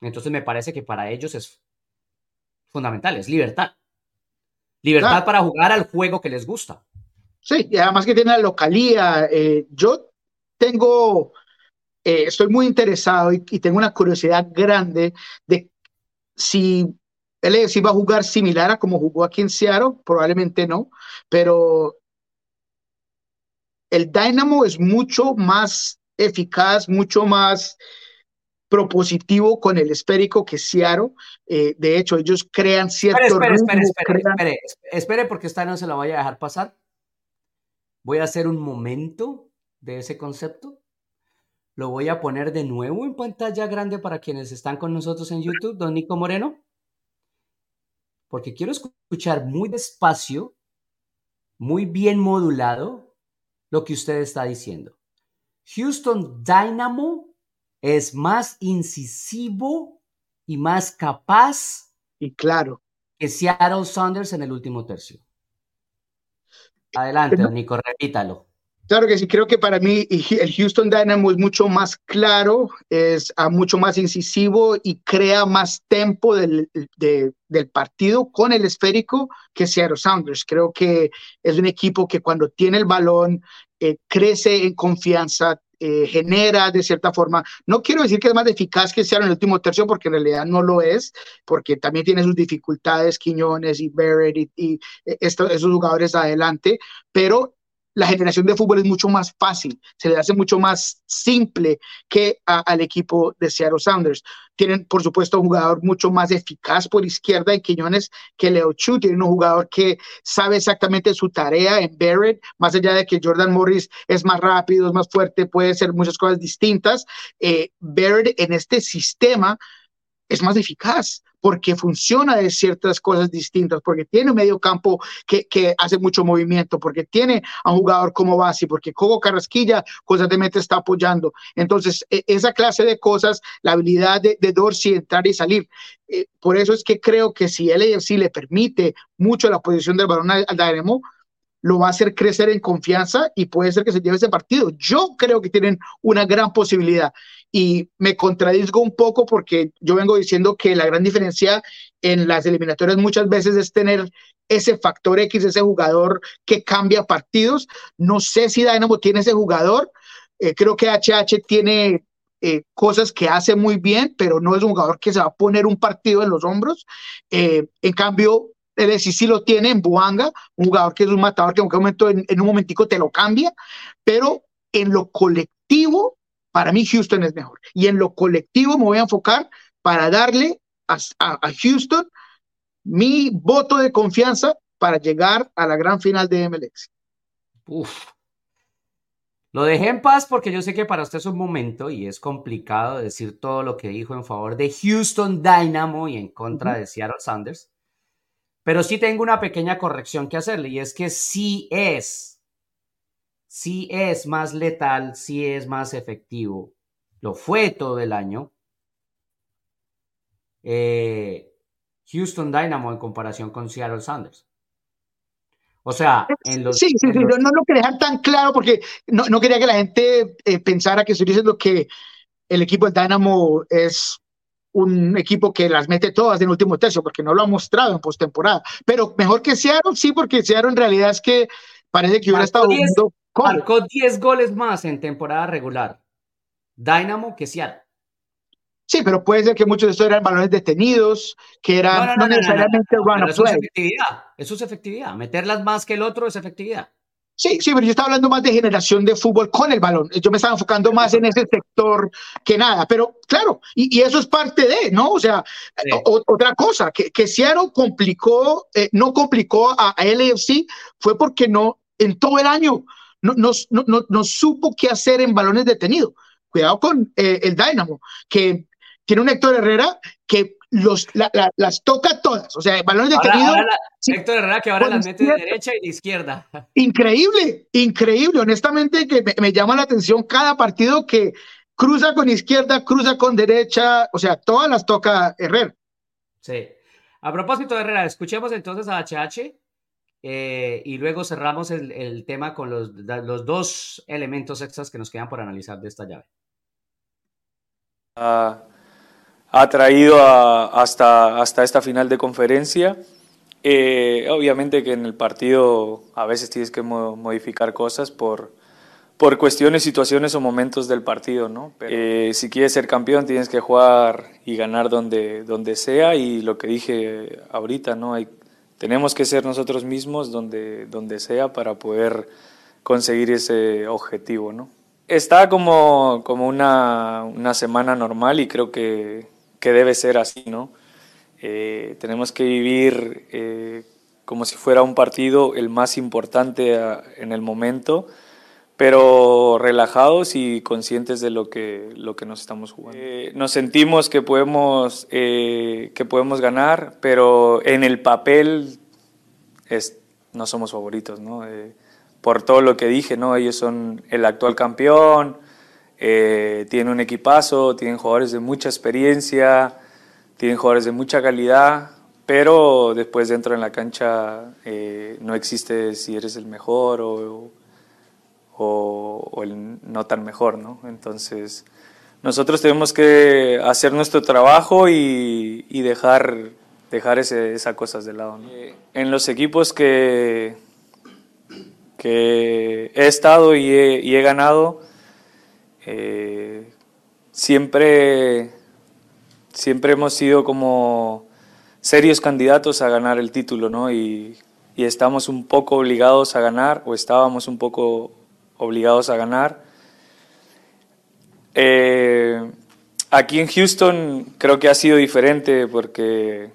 Entonces me parece que para ellos es fundamental, es libertad. Libertad para jugar al juego que les gusta. Sí, y además que tiene la localía. Eh, yo tengo, eh, estoy muy interesado y, tengo una curiosidad grande de si él va a jugar similar a como jugó aquí en Seattle, probablemente no, pero el Dynamo es mucho más eficaz, mucho más propositivo con el esférico que Seattle. Eh, de hecho, ellos crean cierto espere, espere, espere, espere, espere, porque esta no se la vaya a dejar pasar. Voy a hacer un momento de ese concepto. Lo voy a poner de nuevo en pantalla grande para quienes están con nosotros en YouTube, don Nico Moreno. Porque quiero escuchar muy despacio, muy bien modulado, lo que usted está diciendo. Houston Dynamo es más incisivo y más capaz. Y claro. Que Seattle Saunders en el último tercio. Adelante, Nico, repítalo. Claro que sí, creo que para mí el Houston Dynamo es mucho más claro, es ah, mucho más incisivo y crea más tempo del, del partido con el esférico que Seattle Sounders. Creo que es un equipo que cuando tiene el balón eh, crece en confianza, eh, genera de cierta forma. No quiero decir que es más eficaz que sea en el último tercio, porque en realidad no lo es, porque también tiene sus dificultades, Quiñones y Barrett y, y eh, esos jugadores adelante, pero la generación de fútbol es mucho más fácil, se le hace mucho más simple que al equipo de Seattle Sounders. Tienen, por supuesto, un jugador mucho más eficaz por izquierda en Quiñones que Leo Chu. Tienen un jugador que sabe exactamente su tarea en Barrett, más allá de que Jordan Morris es más rápido, es más fuerte, puede hacer muchas cosas distintas. Eh, Barrett en este sistema es más eficaz porque funciona de ciertas cosas distintas, porque tiene un medio campo que, que hace mucho movimiento, porque tiene a un jugador como base, porque Coco Carrasquilla constantemente está apoyando. Entonces, e, esa clase de cosas, la habilidad de, de Dorsey entrar y salir. Eh, por eso es que creo que si LAFC le permite mucho la posición del balón al, al Dynamo, lo va a hacer crecer en confianza y puede ser que se lleve ese partido. Yo creo que tienen una gran posibilidad y me contradizgo un poco porque yo vengo diciendo que la gran diferencia en las eliminatorias muchas veces es tener ese factor X, ese jugador que cambia partidos. No sé si Dynamo tiene ese jugador. Eh, creo que HH tiene eh, cosas que hace muy bien, pero no es un jugador que se va a poner un partido en los hombros. Eh, en cambio, él sí, sí lo tiene en Buanga, un jugador que es un matador que en un momento, en, un momentico te lo cambia, pero en lo colectivo, para mí Houston es mejor. Y en lo colectivo me voy a enfocar para darle a, a, Houston mi voto de confianza para llegar a la gran final de MLS. Uf. Lo dejé en paz porque yo sé que para usted es un momento y es complicado decir todo lo que dijo en favor de Houston Dynamo y en contra de Seattle Sanders. Pero sí tengo una pequeña corrección que hacerle y es que sí es, sí es más letal, sí es más efectivo. Lo fue todo el año. Eh, Houston Dynamo en comparación con Seattle Sanders. O sea, en los. Sí, sí, sí, No, lo quería dejar tan claro porque no, no quería que la gente eh, pensara que estoy diciendo que el equipo del Dynamo es un equipo que las mete todas en último tercio, porque no lo ha mostrado en postemporada. Pero mejor que Seattle, sí, porque Seattle en realidad es que parece que hubiera estado jugando Marcó 10 goles más en temporada regular. Dynamo que Seattle. Sí, pero puede ser que muchos de estos eran balones detenidos, que eran no, necesariamente Eso es efectividad. Eso es efectividad. Meterlas más que el otro es efectividad. Sí, sí, pero yo estaba hablando más de generación de fútbol con el balón. Yo me estaba enfocando más en ese sector que nada. Pero claro, y, eso es parte de, ¿no? O sea, otra cosa, que, que Seattle complicó, eh, no complicó a, a, LAFC fue porque no, en todo el año, no, no, no, no supo qué hacer en balones detenidos. Cuidado con eh, el Dynamo, que tiene un Héctor Herrera que los, las toca todas. O sea, balones detenidos. Héctor Herrera que ahora las mete de derecha y de izquierda. Increíble, increíble. Honestamente, que me, llama la atención cada partido que cruza con izquierda, cruza con derecha. O sea, todas las toca Herrera. Sí. A propósito de Herrera, escuchemos entonces a HH eh, y luego cerramos el, tema con los, los, dos elementos extras que nos quedan por analizar de esta llave. Ha traído hasta, hasta esta final de conferencia. Eh, obviamente que en el partido a veces tienes que modificar cosas por, por cuestiones, situaciones o momentos del partido, ¿no? Eh, si quieres ser campeón tienes que jugar y ganar donde, donde sea y lo que dije ahorita, ¿no? Hay, tenemos que ser nosotros mismos donde, donde sea para poder conseguir ese objetivo, ¿no? Está como, como una, una semana normal y creo que, que debe ser así, ¿no? Eh, tenemos que vivir eh, como si fuera un partido el más importante en el momento pero relajados y conscientes de lo que, lo que nos estamos jugando. Eh, nos sentimos que podemos, eh, que podemos ganar, pero en el papel es, no somos favoritos, ¿no? Eh, por todo lo que dije, ¿no? Ellos son el actual campeón, tienen un equipazo, tienen jugadores de mucha experiencia, tienen jugadores de mucha calidad, pero después dentro en la cancha no existe si eres el mejor o o, el no tan mejor, ¿no? Entonces, nosotros tenemos que hacer nuestro trabajo y, dejar, dejar ese, esas cosas de lado. Eh, en los equipos que, que he estado y he, ganado, eh, siempre, siempre hemos sido como serios candidatos a ganar el título, ¿no? Y, estamos un poco obligados a ganar, o estábamos un poco obligados a ganar. Eh, aquí en Houston creo que ha sido diferente porque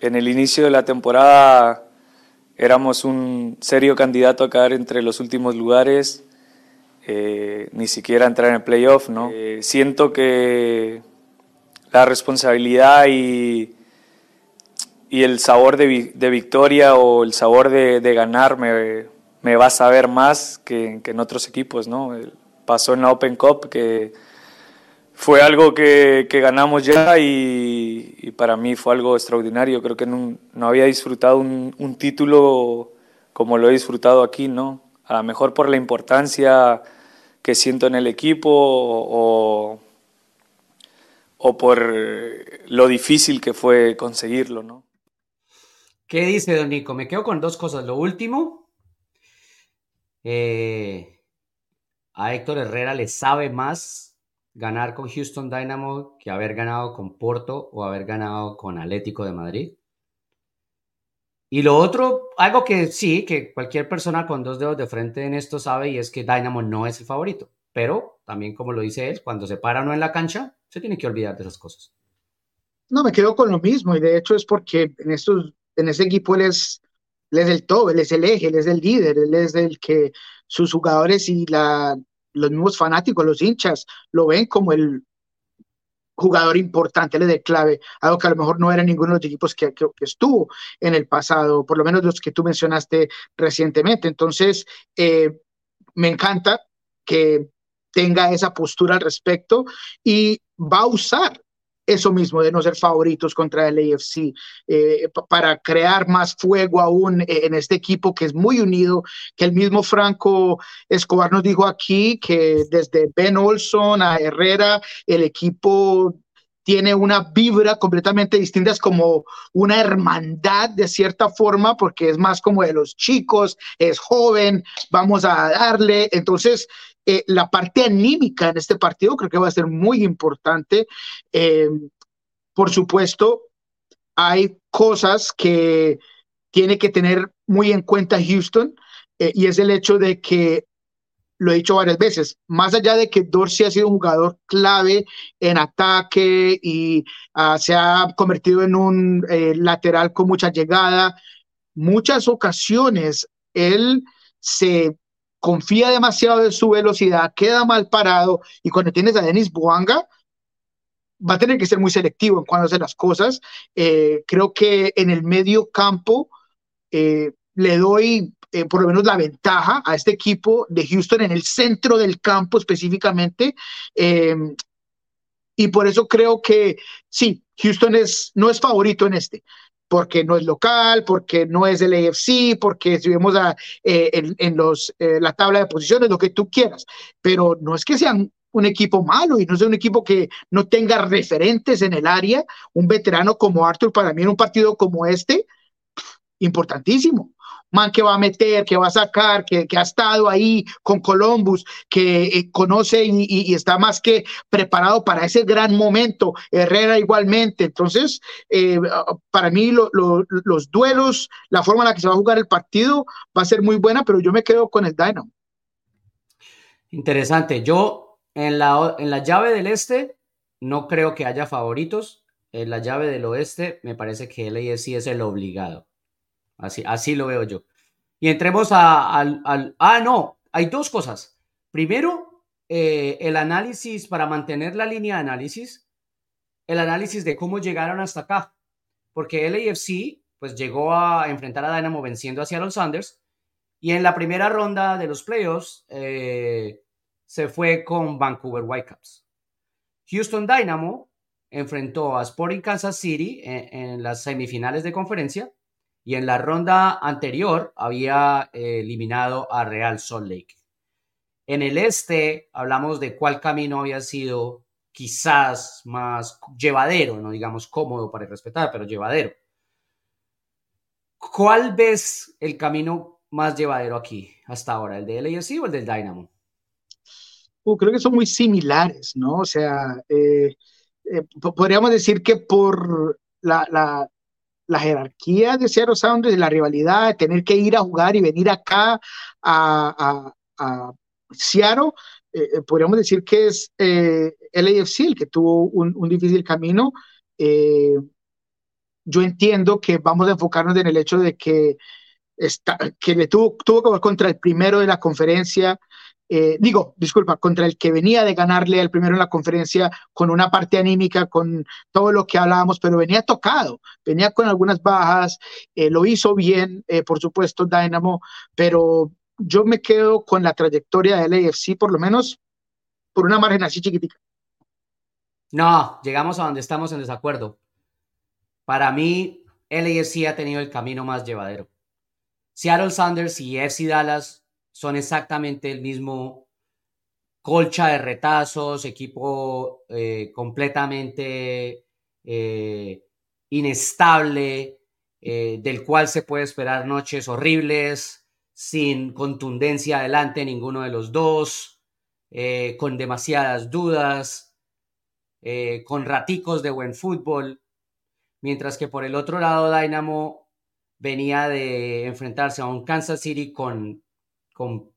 en el inicio de la temporada éramos un serio candidato a caer entre los últimos lugares, eh, ni siquiera entrar en el playoff. ¿no? Eh, siento que la responsabilidad y, y el sabor de, de, victoria o el sabor de, de ganar me, me vas a ver más que, en otros equipos, ¿no? Pasó en la Open Cup que fue algo que, ganamos ya y, para mí fue algo extraordinario. Creo que no, había disfrutado un, título como lo he disfrutado aquí, ¿no? A lo mejor por la importancia que siento en el equipo o, o por lo difícil que fue conseguirlo, ¿no? ¿Qué dice Don Nico? Me quedo con dos cosas. Lo último, eh, a Héctor Herrera le sabe más ganar con Houston Dynamo que haber ganado con Porto o haber ganado con Atlético de Madrid. Y lo otro, algo que sí, que cualquier persona con dos dedos de frente en esto sabe y es que Dynamo no es el favorito. Pero también como lo dice él, cuando se para uno en la cancha, se tiene que olvidar de esas cosas. No, me quedo con lo mismo y de hecho es porque en, estos, en ese equipo él es es el todo, él es el eje, él es el líder, él es el que sus jugadores y la, los mismos fanáticos, los hinchas, lo ven como el jugador importante, él es de clave, algo que a lo mejor no era ninguno de los equipos que, que, estuvo en el pasado, por lo menos los que tú mencionaste recientemente. Entonces, eh, me encanta que tenga esa postura al respecto y va a usar eso mismo de no ser favoritos contra el AFC, eh, para crear más fuego aún eh, en este equipo que es muy unido, que el mismo Franco Escobar nos dijo aquí que desde Ben Olson a Herrera, el equipo tiene una vibra completamente distinta, es como una hermandad de cierta forma, porque es más como de los chicos, es joven, vamos a darle. Entonces, eh, la parte anímica en este partido creo que va a ser muy importante. Eh, por supuesto, hay cosas que tiene que tener muy en cuenta Houston eh, y es el hecho de que, lo he dicho varias veces, más allá de que Dorsey ha sido un jugador clave en ataque y ah, se ha convertido en un lateral con mucha llegada, muchas ocasiones él se confía demasiado en su velocidad, queda mal parado y cuando tienes a Denis Buanga, va a tener que ser muy selectivo en cuando hace las cosas. Eh, creo que en el medio campo eh, le doy eh, por lo menos la ventaja a este equipo de Houston en el centro del campo específicamente. Y por eso creo que sí, Houston es, no es favorito en este, porque no es local, porque no es el AFC, porque si vemos a, eh, en, los, eh, la tabla de posiciones, lo que tú quieras, pero no es que sean un equipo malo y no es un equipo que no tenga referentes en el área. Un veterano como Arthur, para mí en un partido como este, importantísimo man que va a meter, que va a sacar, que, ha estado ahí con Columbus, que eh, conoce y, está más que preparado para ese gran momento. Herrera igualmente. Entonces, eh, para mí los duelos, la forma en la que se va a jugar el partido va a ser muy buena, pero yo me quedo con el Dynamo. Interesante. Yo en la, en la llave del este no creo que haya favoritos. En la llave del oeste me parece que el AFC es el obligado. Así, así lo veo yo. Y entremos al, Ah, no, hay dos cosas. Primero, eh, el análisis para mantener la línea de análisis, el análisis de cómo llegaron hasta acá. Porque el AFC pues llegó a enfrentar a Dynamo venciendo a Seattle Sanders y en la primera ronda de los playoffs eh, se fue con Vancouver Whitecaps. Houston Dynamo enfrentó a Sporting Kansas City en las semifinales de conferencia y en la ronda anterior había eh, eliminado a Real Salt Lake. En el este hablamos de cuál camino había sido quizás más llevadero, no digamos cómodo para respetar, pero llevadero. ¿Cuál ves el camino más llevadero aquí hasta ahora, el de LAFC o el del Dynamo? Uh, creo que son muy similares, ¿no? O sea, eh, eh, podríamos decir que por la jerarquía de Seattle Sounders, la rivalidad, de tener que ir a jugar y venir acá a, a, Seattle, eh, eh, podríamos decir que es eh, el AFC el que tuvo un, difícil camino. Eh, yo entiendo que vamos a enfocarnos en el hecho de que, está, que le tuvo, tuvo que jugar contra el primero de la conferencia, eh, digo, disculpa, contra el que venía de ganarle al primero en la conferencia con una parte anímica, con todo lo que hablábamos, pero venía tocado, venía con algunas bajas, eh, lo hizo bien, eh, por supuesto, Dynamo, pero yo me quedo con la trayectoria del AFC, por lo menos por una margen así chiquitica. No, llegamos a donde estamos en desacuerdo. Para mí, el AFC ha tenido el camino más llevadero. Seattle Sanders y FC Dallas son exactamente el mismo colcha de retazos, equipo eh, completamente eh, inestable, eh, del cual se puede esperar noches horribles, sin contundencia adelante ninguno de los dos, con demasiadas dudas, con raticos de buen fútbol, mientras que por el otro lado Dynamo venía de enfrentarse a un Kansas City con con,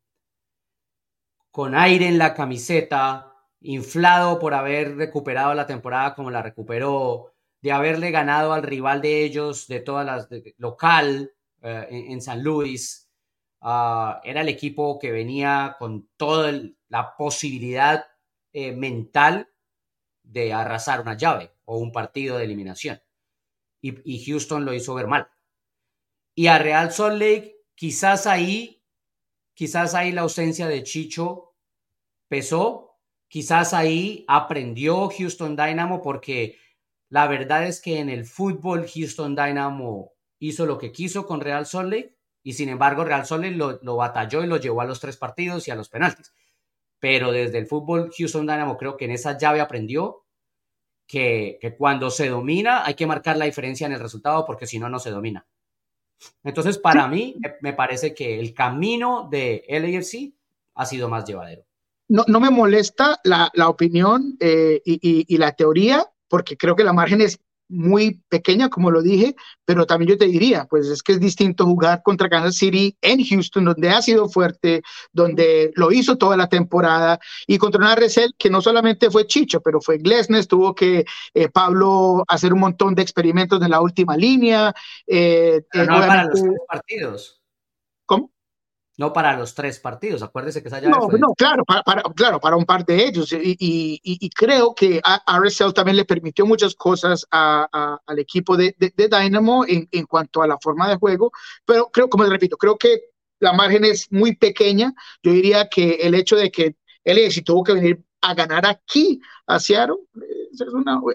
con aire en la camiseta, inflado por haber recuperado la temporada como la recuperó, de haberle ganado al rival de ellos, de todas las local eh, en, San Luis. Ah, era el equipo que venía con toda la posibilidad eh, mental de arrasar una llave o un partido de eliminación. Y, y Houston lo hizo ver mal. Y a Real Salt Lake, quizás ahí Quizás ahí la ausencia de Chicho pesó. Quizás ahí aprendió Houston Dynamo porque la verdad es que en el fútbol Houston Dynamo hizo lo que quiso con Real Salt Lake y sin embargo Real Salt Lake lo, lo batalló y lo llevó a los tres partidos y a los penaltis. Pero desde el fútbol Houston Dynamo creo que en esa llave aprendió que, que cuando se domina hay que marcar la diferencia en el resultado porque si no, no se domina. Entonces, para mí, me parece que el camino de LAFC ha sido más llevadero. No, no me molesta la, la opinión eh, y, la teoría, porque creo que la margen es muy pequeña, como lo dije, pero también yo te diría, pues es que es distinto jugar contra Kansas City en Houston, donde ha sido fuerte, donde lo hizo toda la temporada, y contra una Resel que no solamente fue Chicho, pero fue Glesnes, tuvo que eh, Pablo hacer un montón de experimentos en la última línea. Eh, no eh, para los partidos. No para los tres partidos. Acuérdese que esa llave No, no claro, para, para, claro, para un par de ellos. Y, y, y creo que a RSL también le permitió muchas cosas a, a, al equipo de, de, de Dynamo en, en, cuanto a la forma de juego. Pero creo, como les repito, creo que la margen es muy pequeña. Yo diría que el hecho de que él si tuvo que venir a ganar aquí a Seattle,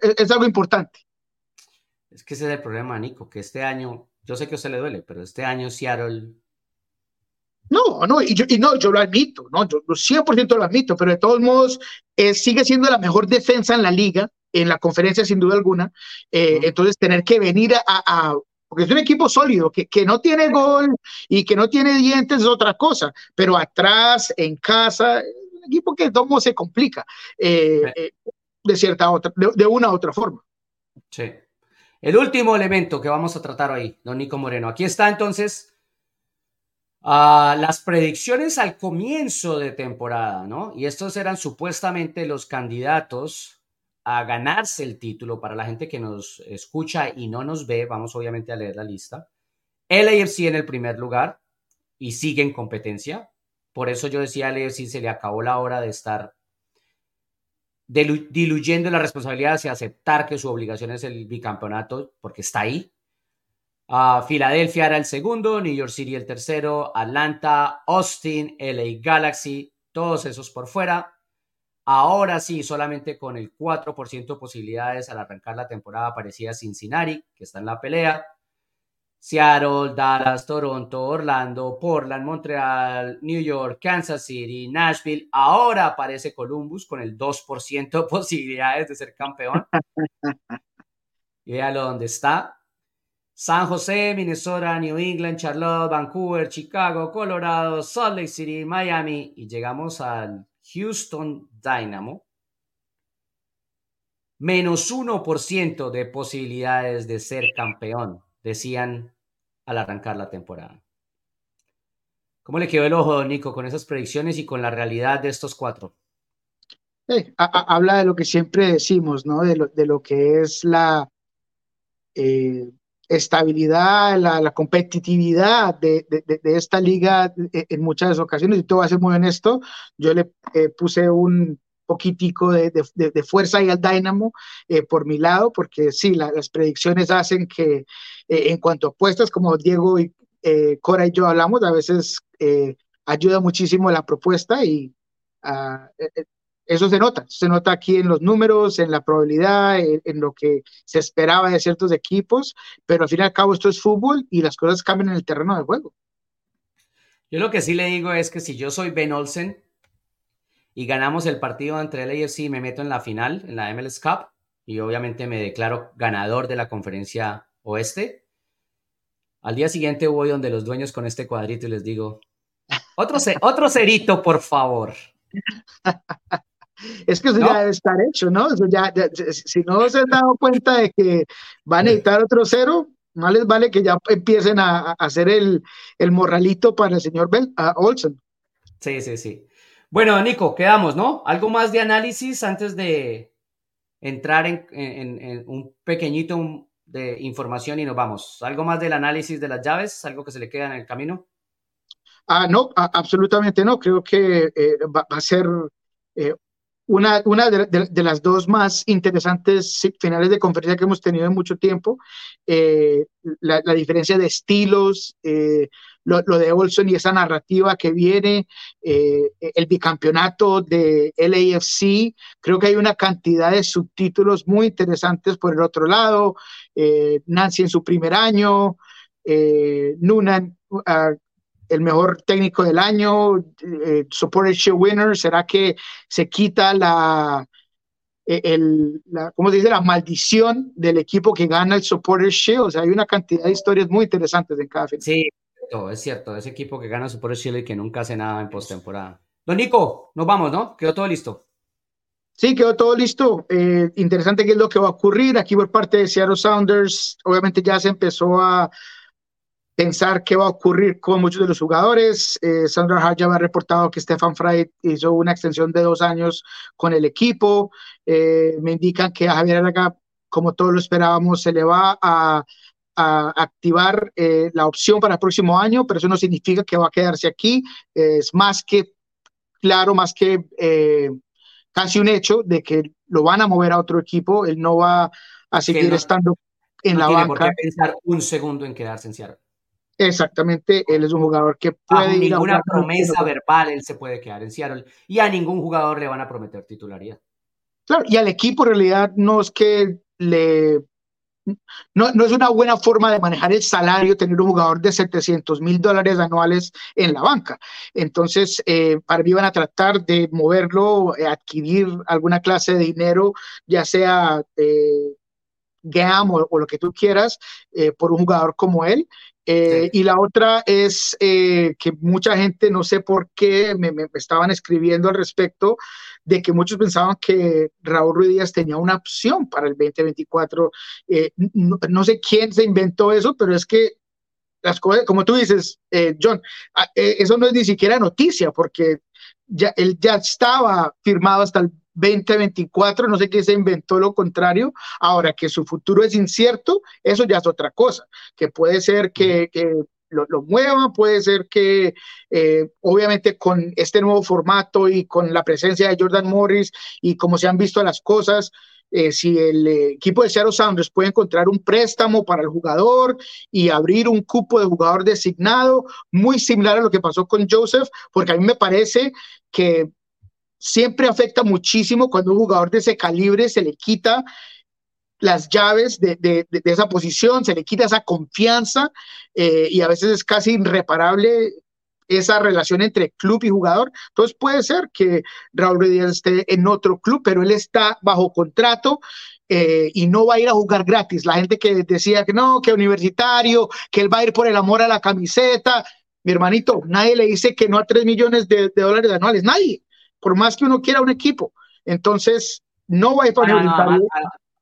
es, algo importante. Es que ese es el problema, Nico, que este año, yo sé que a usted le duele, pero este año Seattle... No, no, y yo, y no, yo lo admito, ¿no? Yo, 100% lo admito, pero de todos modos eh, sigue siendo la mejor defensa en la liga, en la conferencia sin duda alguna. Eh, entonces, tener que venir a, porque es un equipo sólido, que, que, no tiene gol y que no tiene dientes es otra cosa, pero atrás, en casa, un equipo que todo se complica eh, eh, de cierta otra, de, una u otra forma. Sí. El último elemento que vamos a tratar hoy, don Nico Moreno. Aquí está entonces las predicciones al comienzo de temporada, ¿no? Y estos eran supuestamente los candidatos a ganarse el título para la gente que nos escucha y no nos ve, vamos obviamente a leer la lista. El AFC en el primer lugar y sigue en competencia. Por eso yo decía al AFC se le acabó la hora de estar diluyendo la responsabilidad hacia aceptar que su obligación es el bicampeonato, porque está ahí. Uh, Filadelfia era el segundo, New York City el tercero, Atlanta, Austin, LA Galaxy, todos esos por fuera. Ahora sí, solamente con el 4% de posibilidades al arrancar la temporada aparecía Cincinnati, que está en la pelea. Seattle, Dallas, Toronto, Orlando, Portland, Montreal, New York, Kansas City, Nashville. Ahora aparece Columbus con el 2% de posibilidades de ser campeón. y véalo dónde está. San José, Minnesota, New England, Charlotte, Vancouver, Chicago, Colorado, Salt Lake City, Miami. Y llegamos al Houston Dynamo, menos 1% de posibilidades de ser campeón, decían al arrancar la temporada. ¿Cómo le quedó el ojo, Nico, con esas predicciones y con la realidad de estos cuatro? Eh, habla de lo que siempre decimos, ¿no? De lo, de lo que es la eh, estabilidad, la, competitividad de, esta liga en muchas ocasiones. Y todo va a ser muy honesto, yo le eh, puse un poquitico de, fuerza ahí al Dynamo eh, por mi lado, porque sí, las predicciones hacen que eh, en cuanto a apuestas, como Diego y Cora y yo hablamos, a veces ayuda muchísimo la propuesta y uh, eso se nota, se nota aquí en los números, en la probabilidad, en, lo que se esperaba de ciertos equipos, pero al fin y al cabo esto es fútbol y las cosas cambian en el terreno de juego. Yo lo que sí le digo es que si yo soy Ben Olsen y ganamos el partido entre el AFC y me meto en la final, en la MLS Cup, y obviamente me declaro ganador de la conferencia oeste, al día siguiente voy donde los dueños con este cuadrito y les digo, otro, otro cerito, por favor. Es que eso ya debe estar hecho, ¿no? ya, si no se han dado cuenta de que van a necesitar otro cero, más les vale que ya empiecen a, hacer el, el, morralito para el señor Bell, Olsen. Sí, sí, sí. Bueno, Nico, quedamos, ¿no? ¿Algo más de análisis antes de entrar en, en un pequeñito de información y nos vamos? ¿Algo más del análisis de las llaves? ¿Algo que se le queda en el camino? Ah, no, absolutamente no. Creo que eh, va, a ser eh, una, una de, las dos más interesantes finales de conferencia que hemos tenido en mucho tiempo. Eh, la, diferencia de estilos, lo, de Olson y esa narrativa que viene, el bicampeonato de LAFC. Creo que hay una cantidad de subtítulos muy interesantes por el otro lado. Nancy en su primer año. Noonan uh, el mejor técnico del año, eh, Supporter Shield winner, ¿será que se quita la, eh, el, la, ¿cómo se dice? La maldición del equipo que gana el Supporter Shield. O sea, hay una cantidad de historias muy interesantes en cada final. Sí, es cierto, ese equipo que gana el Supporter Shield y que nunca hace nada en postemporada. Don Nico, nos vamos, ¿no? Quedó todo listo. Sí, quedó todo listo. Eh, interesante qué es lo que va a ocurrir. Aquí por parte de Seattle Sounders, obviamente ya se empezó a, pensar qué va a ocurrir con muchos de los jugadores. Eh, Sandra Hart ya ha reportado que Stefan Frey hizo una extensión de dos años con el equipo. Eh, me indican que a Javier Araga, como todos lo esperábamos, se le va a, activar eh, la opción para el próximo año, pero eso no significa que va a quedarse aquí. es más que claro, más que casi un hecho de que lo van a mover a otro equipo. Él no va a seguir estando en la banca. Por qué pensar un segundo en quedarse en Seattle. Exactamente, él es un jugador que puede a ninguna promesa verbal él se puede quedar en Seattle y a ningún jugador le van a prometer titularidad. Claro, y al equipo en realidad no es que le no, no, es una buena forma de manejar el salario tener un jugador de 700 mil dólares anuales en la banca. Entonces, eh, para mí van a tratar de moverlo, eh, adquirir alguna clase de dinero, ya sea eh, GAM o, lo que tú quieras, eh, por un jugador como él. Y la otra es que mucha gente, no sé por qué, me, me estaban escribiendo al respecto de que muchos pensaban que Raúl Ruiz Díaz tenía una opción para el 2024. Eh, no, sé quién se inventó eso, pero es que las cosas, como tú dices, eh, John, ah, eh, eso no es ni siquiera noticia, porque ya, él ya estaba firmado hasta el 2024, no sé qué se inventó lo contrario. Ahora que su futuro es incierto, eso ya es otra cosa, que puede ser que, que lo, lo mueva, puede ser que eh, obviamente con este nuevo formato y con la presencia de Jordan Morris y como se han visto las cosas, eh, si el equipo de Seattle Sounders puede encontrar un préstamo para el jugador y abrir un cupo de jugador designado, muy similar a lo que pasó con Joseph, porque a mí me parece que siempre afecta muchísimo cuando un jugador de ese calibre se le quita las llaves de, de, de, esa posición, se le quita esa confianza eh, y a veces es casi irreparable esa relación entre club y jugador. Entonces puede ser que Raúl Díaz esté en otro club, pero él está bajo contrato eh, y no va a ir a jugar gratis. La gente que decía que no, que universitario, que él va a ir por el amor a la camiseta. Mi hermanito, nadie le dice que no a 3 millones de, dólares anuales, nadie, por más que uno quiera un equipo. Entonces, no va a ir para universitario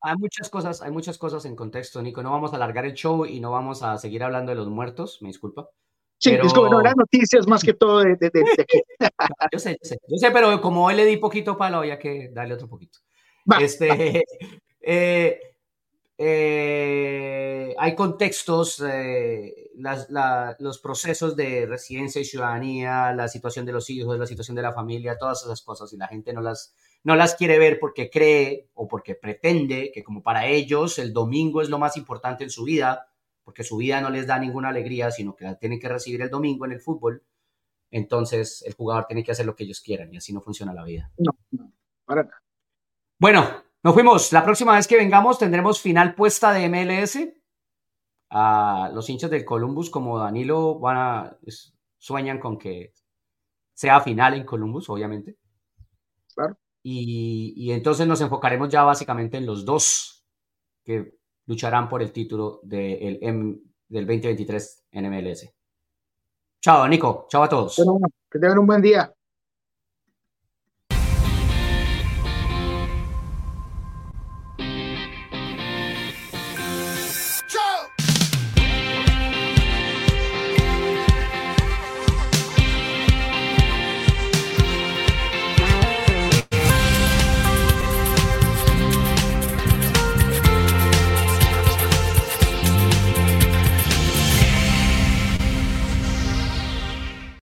hay muchas cosas, hay muchas cosas en contexto, Nico. No vamos a alargar el show y no vamos a seguir hablando de los muertos, me disculpa. Sí, es como no, noticias más que todo de, de, aquí. yo sé, yo sé, yo sé, pero como hoy le di poquito palo, había que darle otro poquito. Este, eh, eh, hay contextos, eh, las, los procesos de residencia y ciudadanía, la situación de los hijos, la situación de la familia, todas esas cosas, y la gente no las, no las quiere ver porque cree o porque pretende que como para ellos el domingo es lo más importante en su vida, porque su vida no les da ninguna alegría, sino que la tienen que recibir el domingo en el fútbol, entonces el jugador tiene que hacer lo que ellos quieran y así no funciona la vida. No, no, para nada. Bueno, nos fuimos. La próxima vez que vengamos tendremos final puesta de MLS. A los hinchas del Columbus como Danilo van a, sueñan con que sea final en Columbus, obviamente. Claro. Y, entonces nos enfocaremos ya básicamente en los dos que lucharán por el título del 2023 en MLS. Chao, Nico. Chao a todos. que tengan un buen día.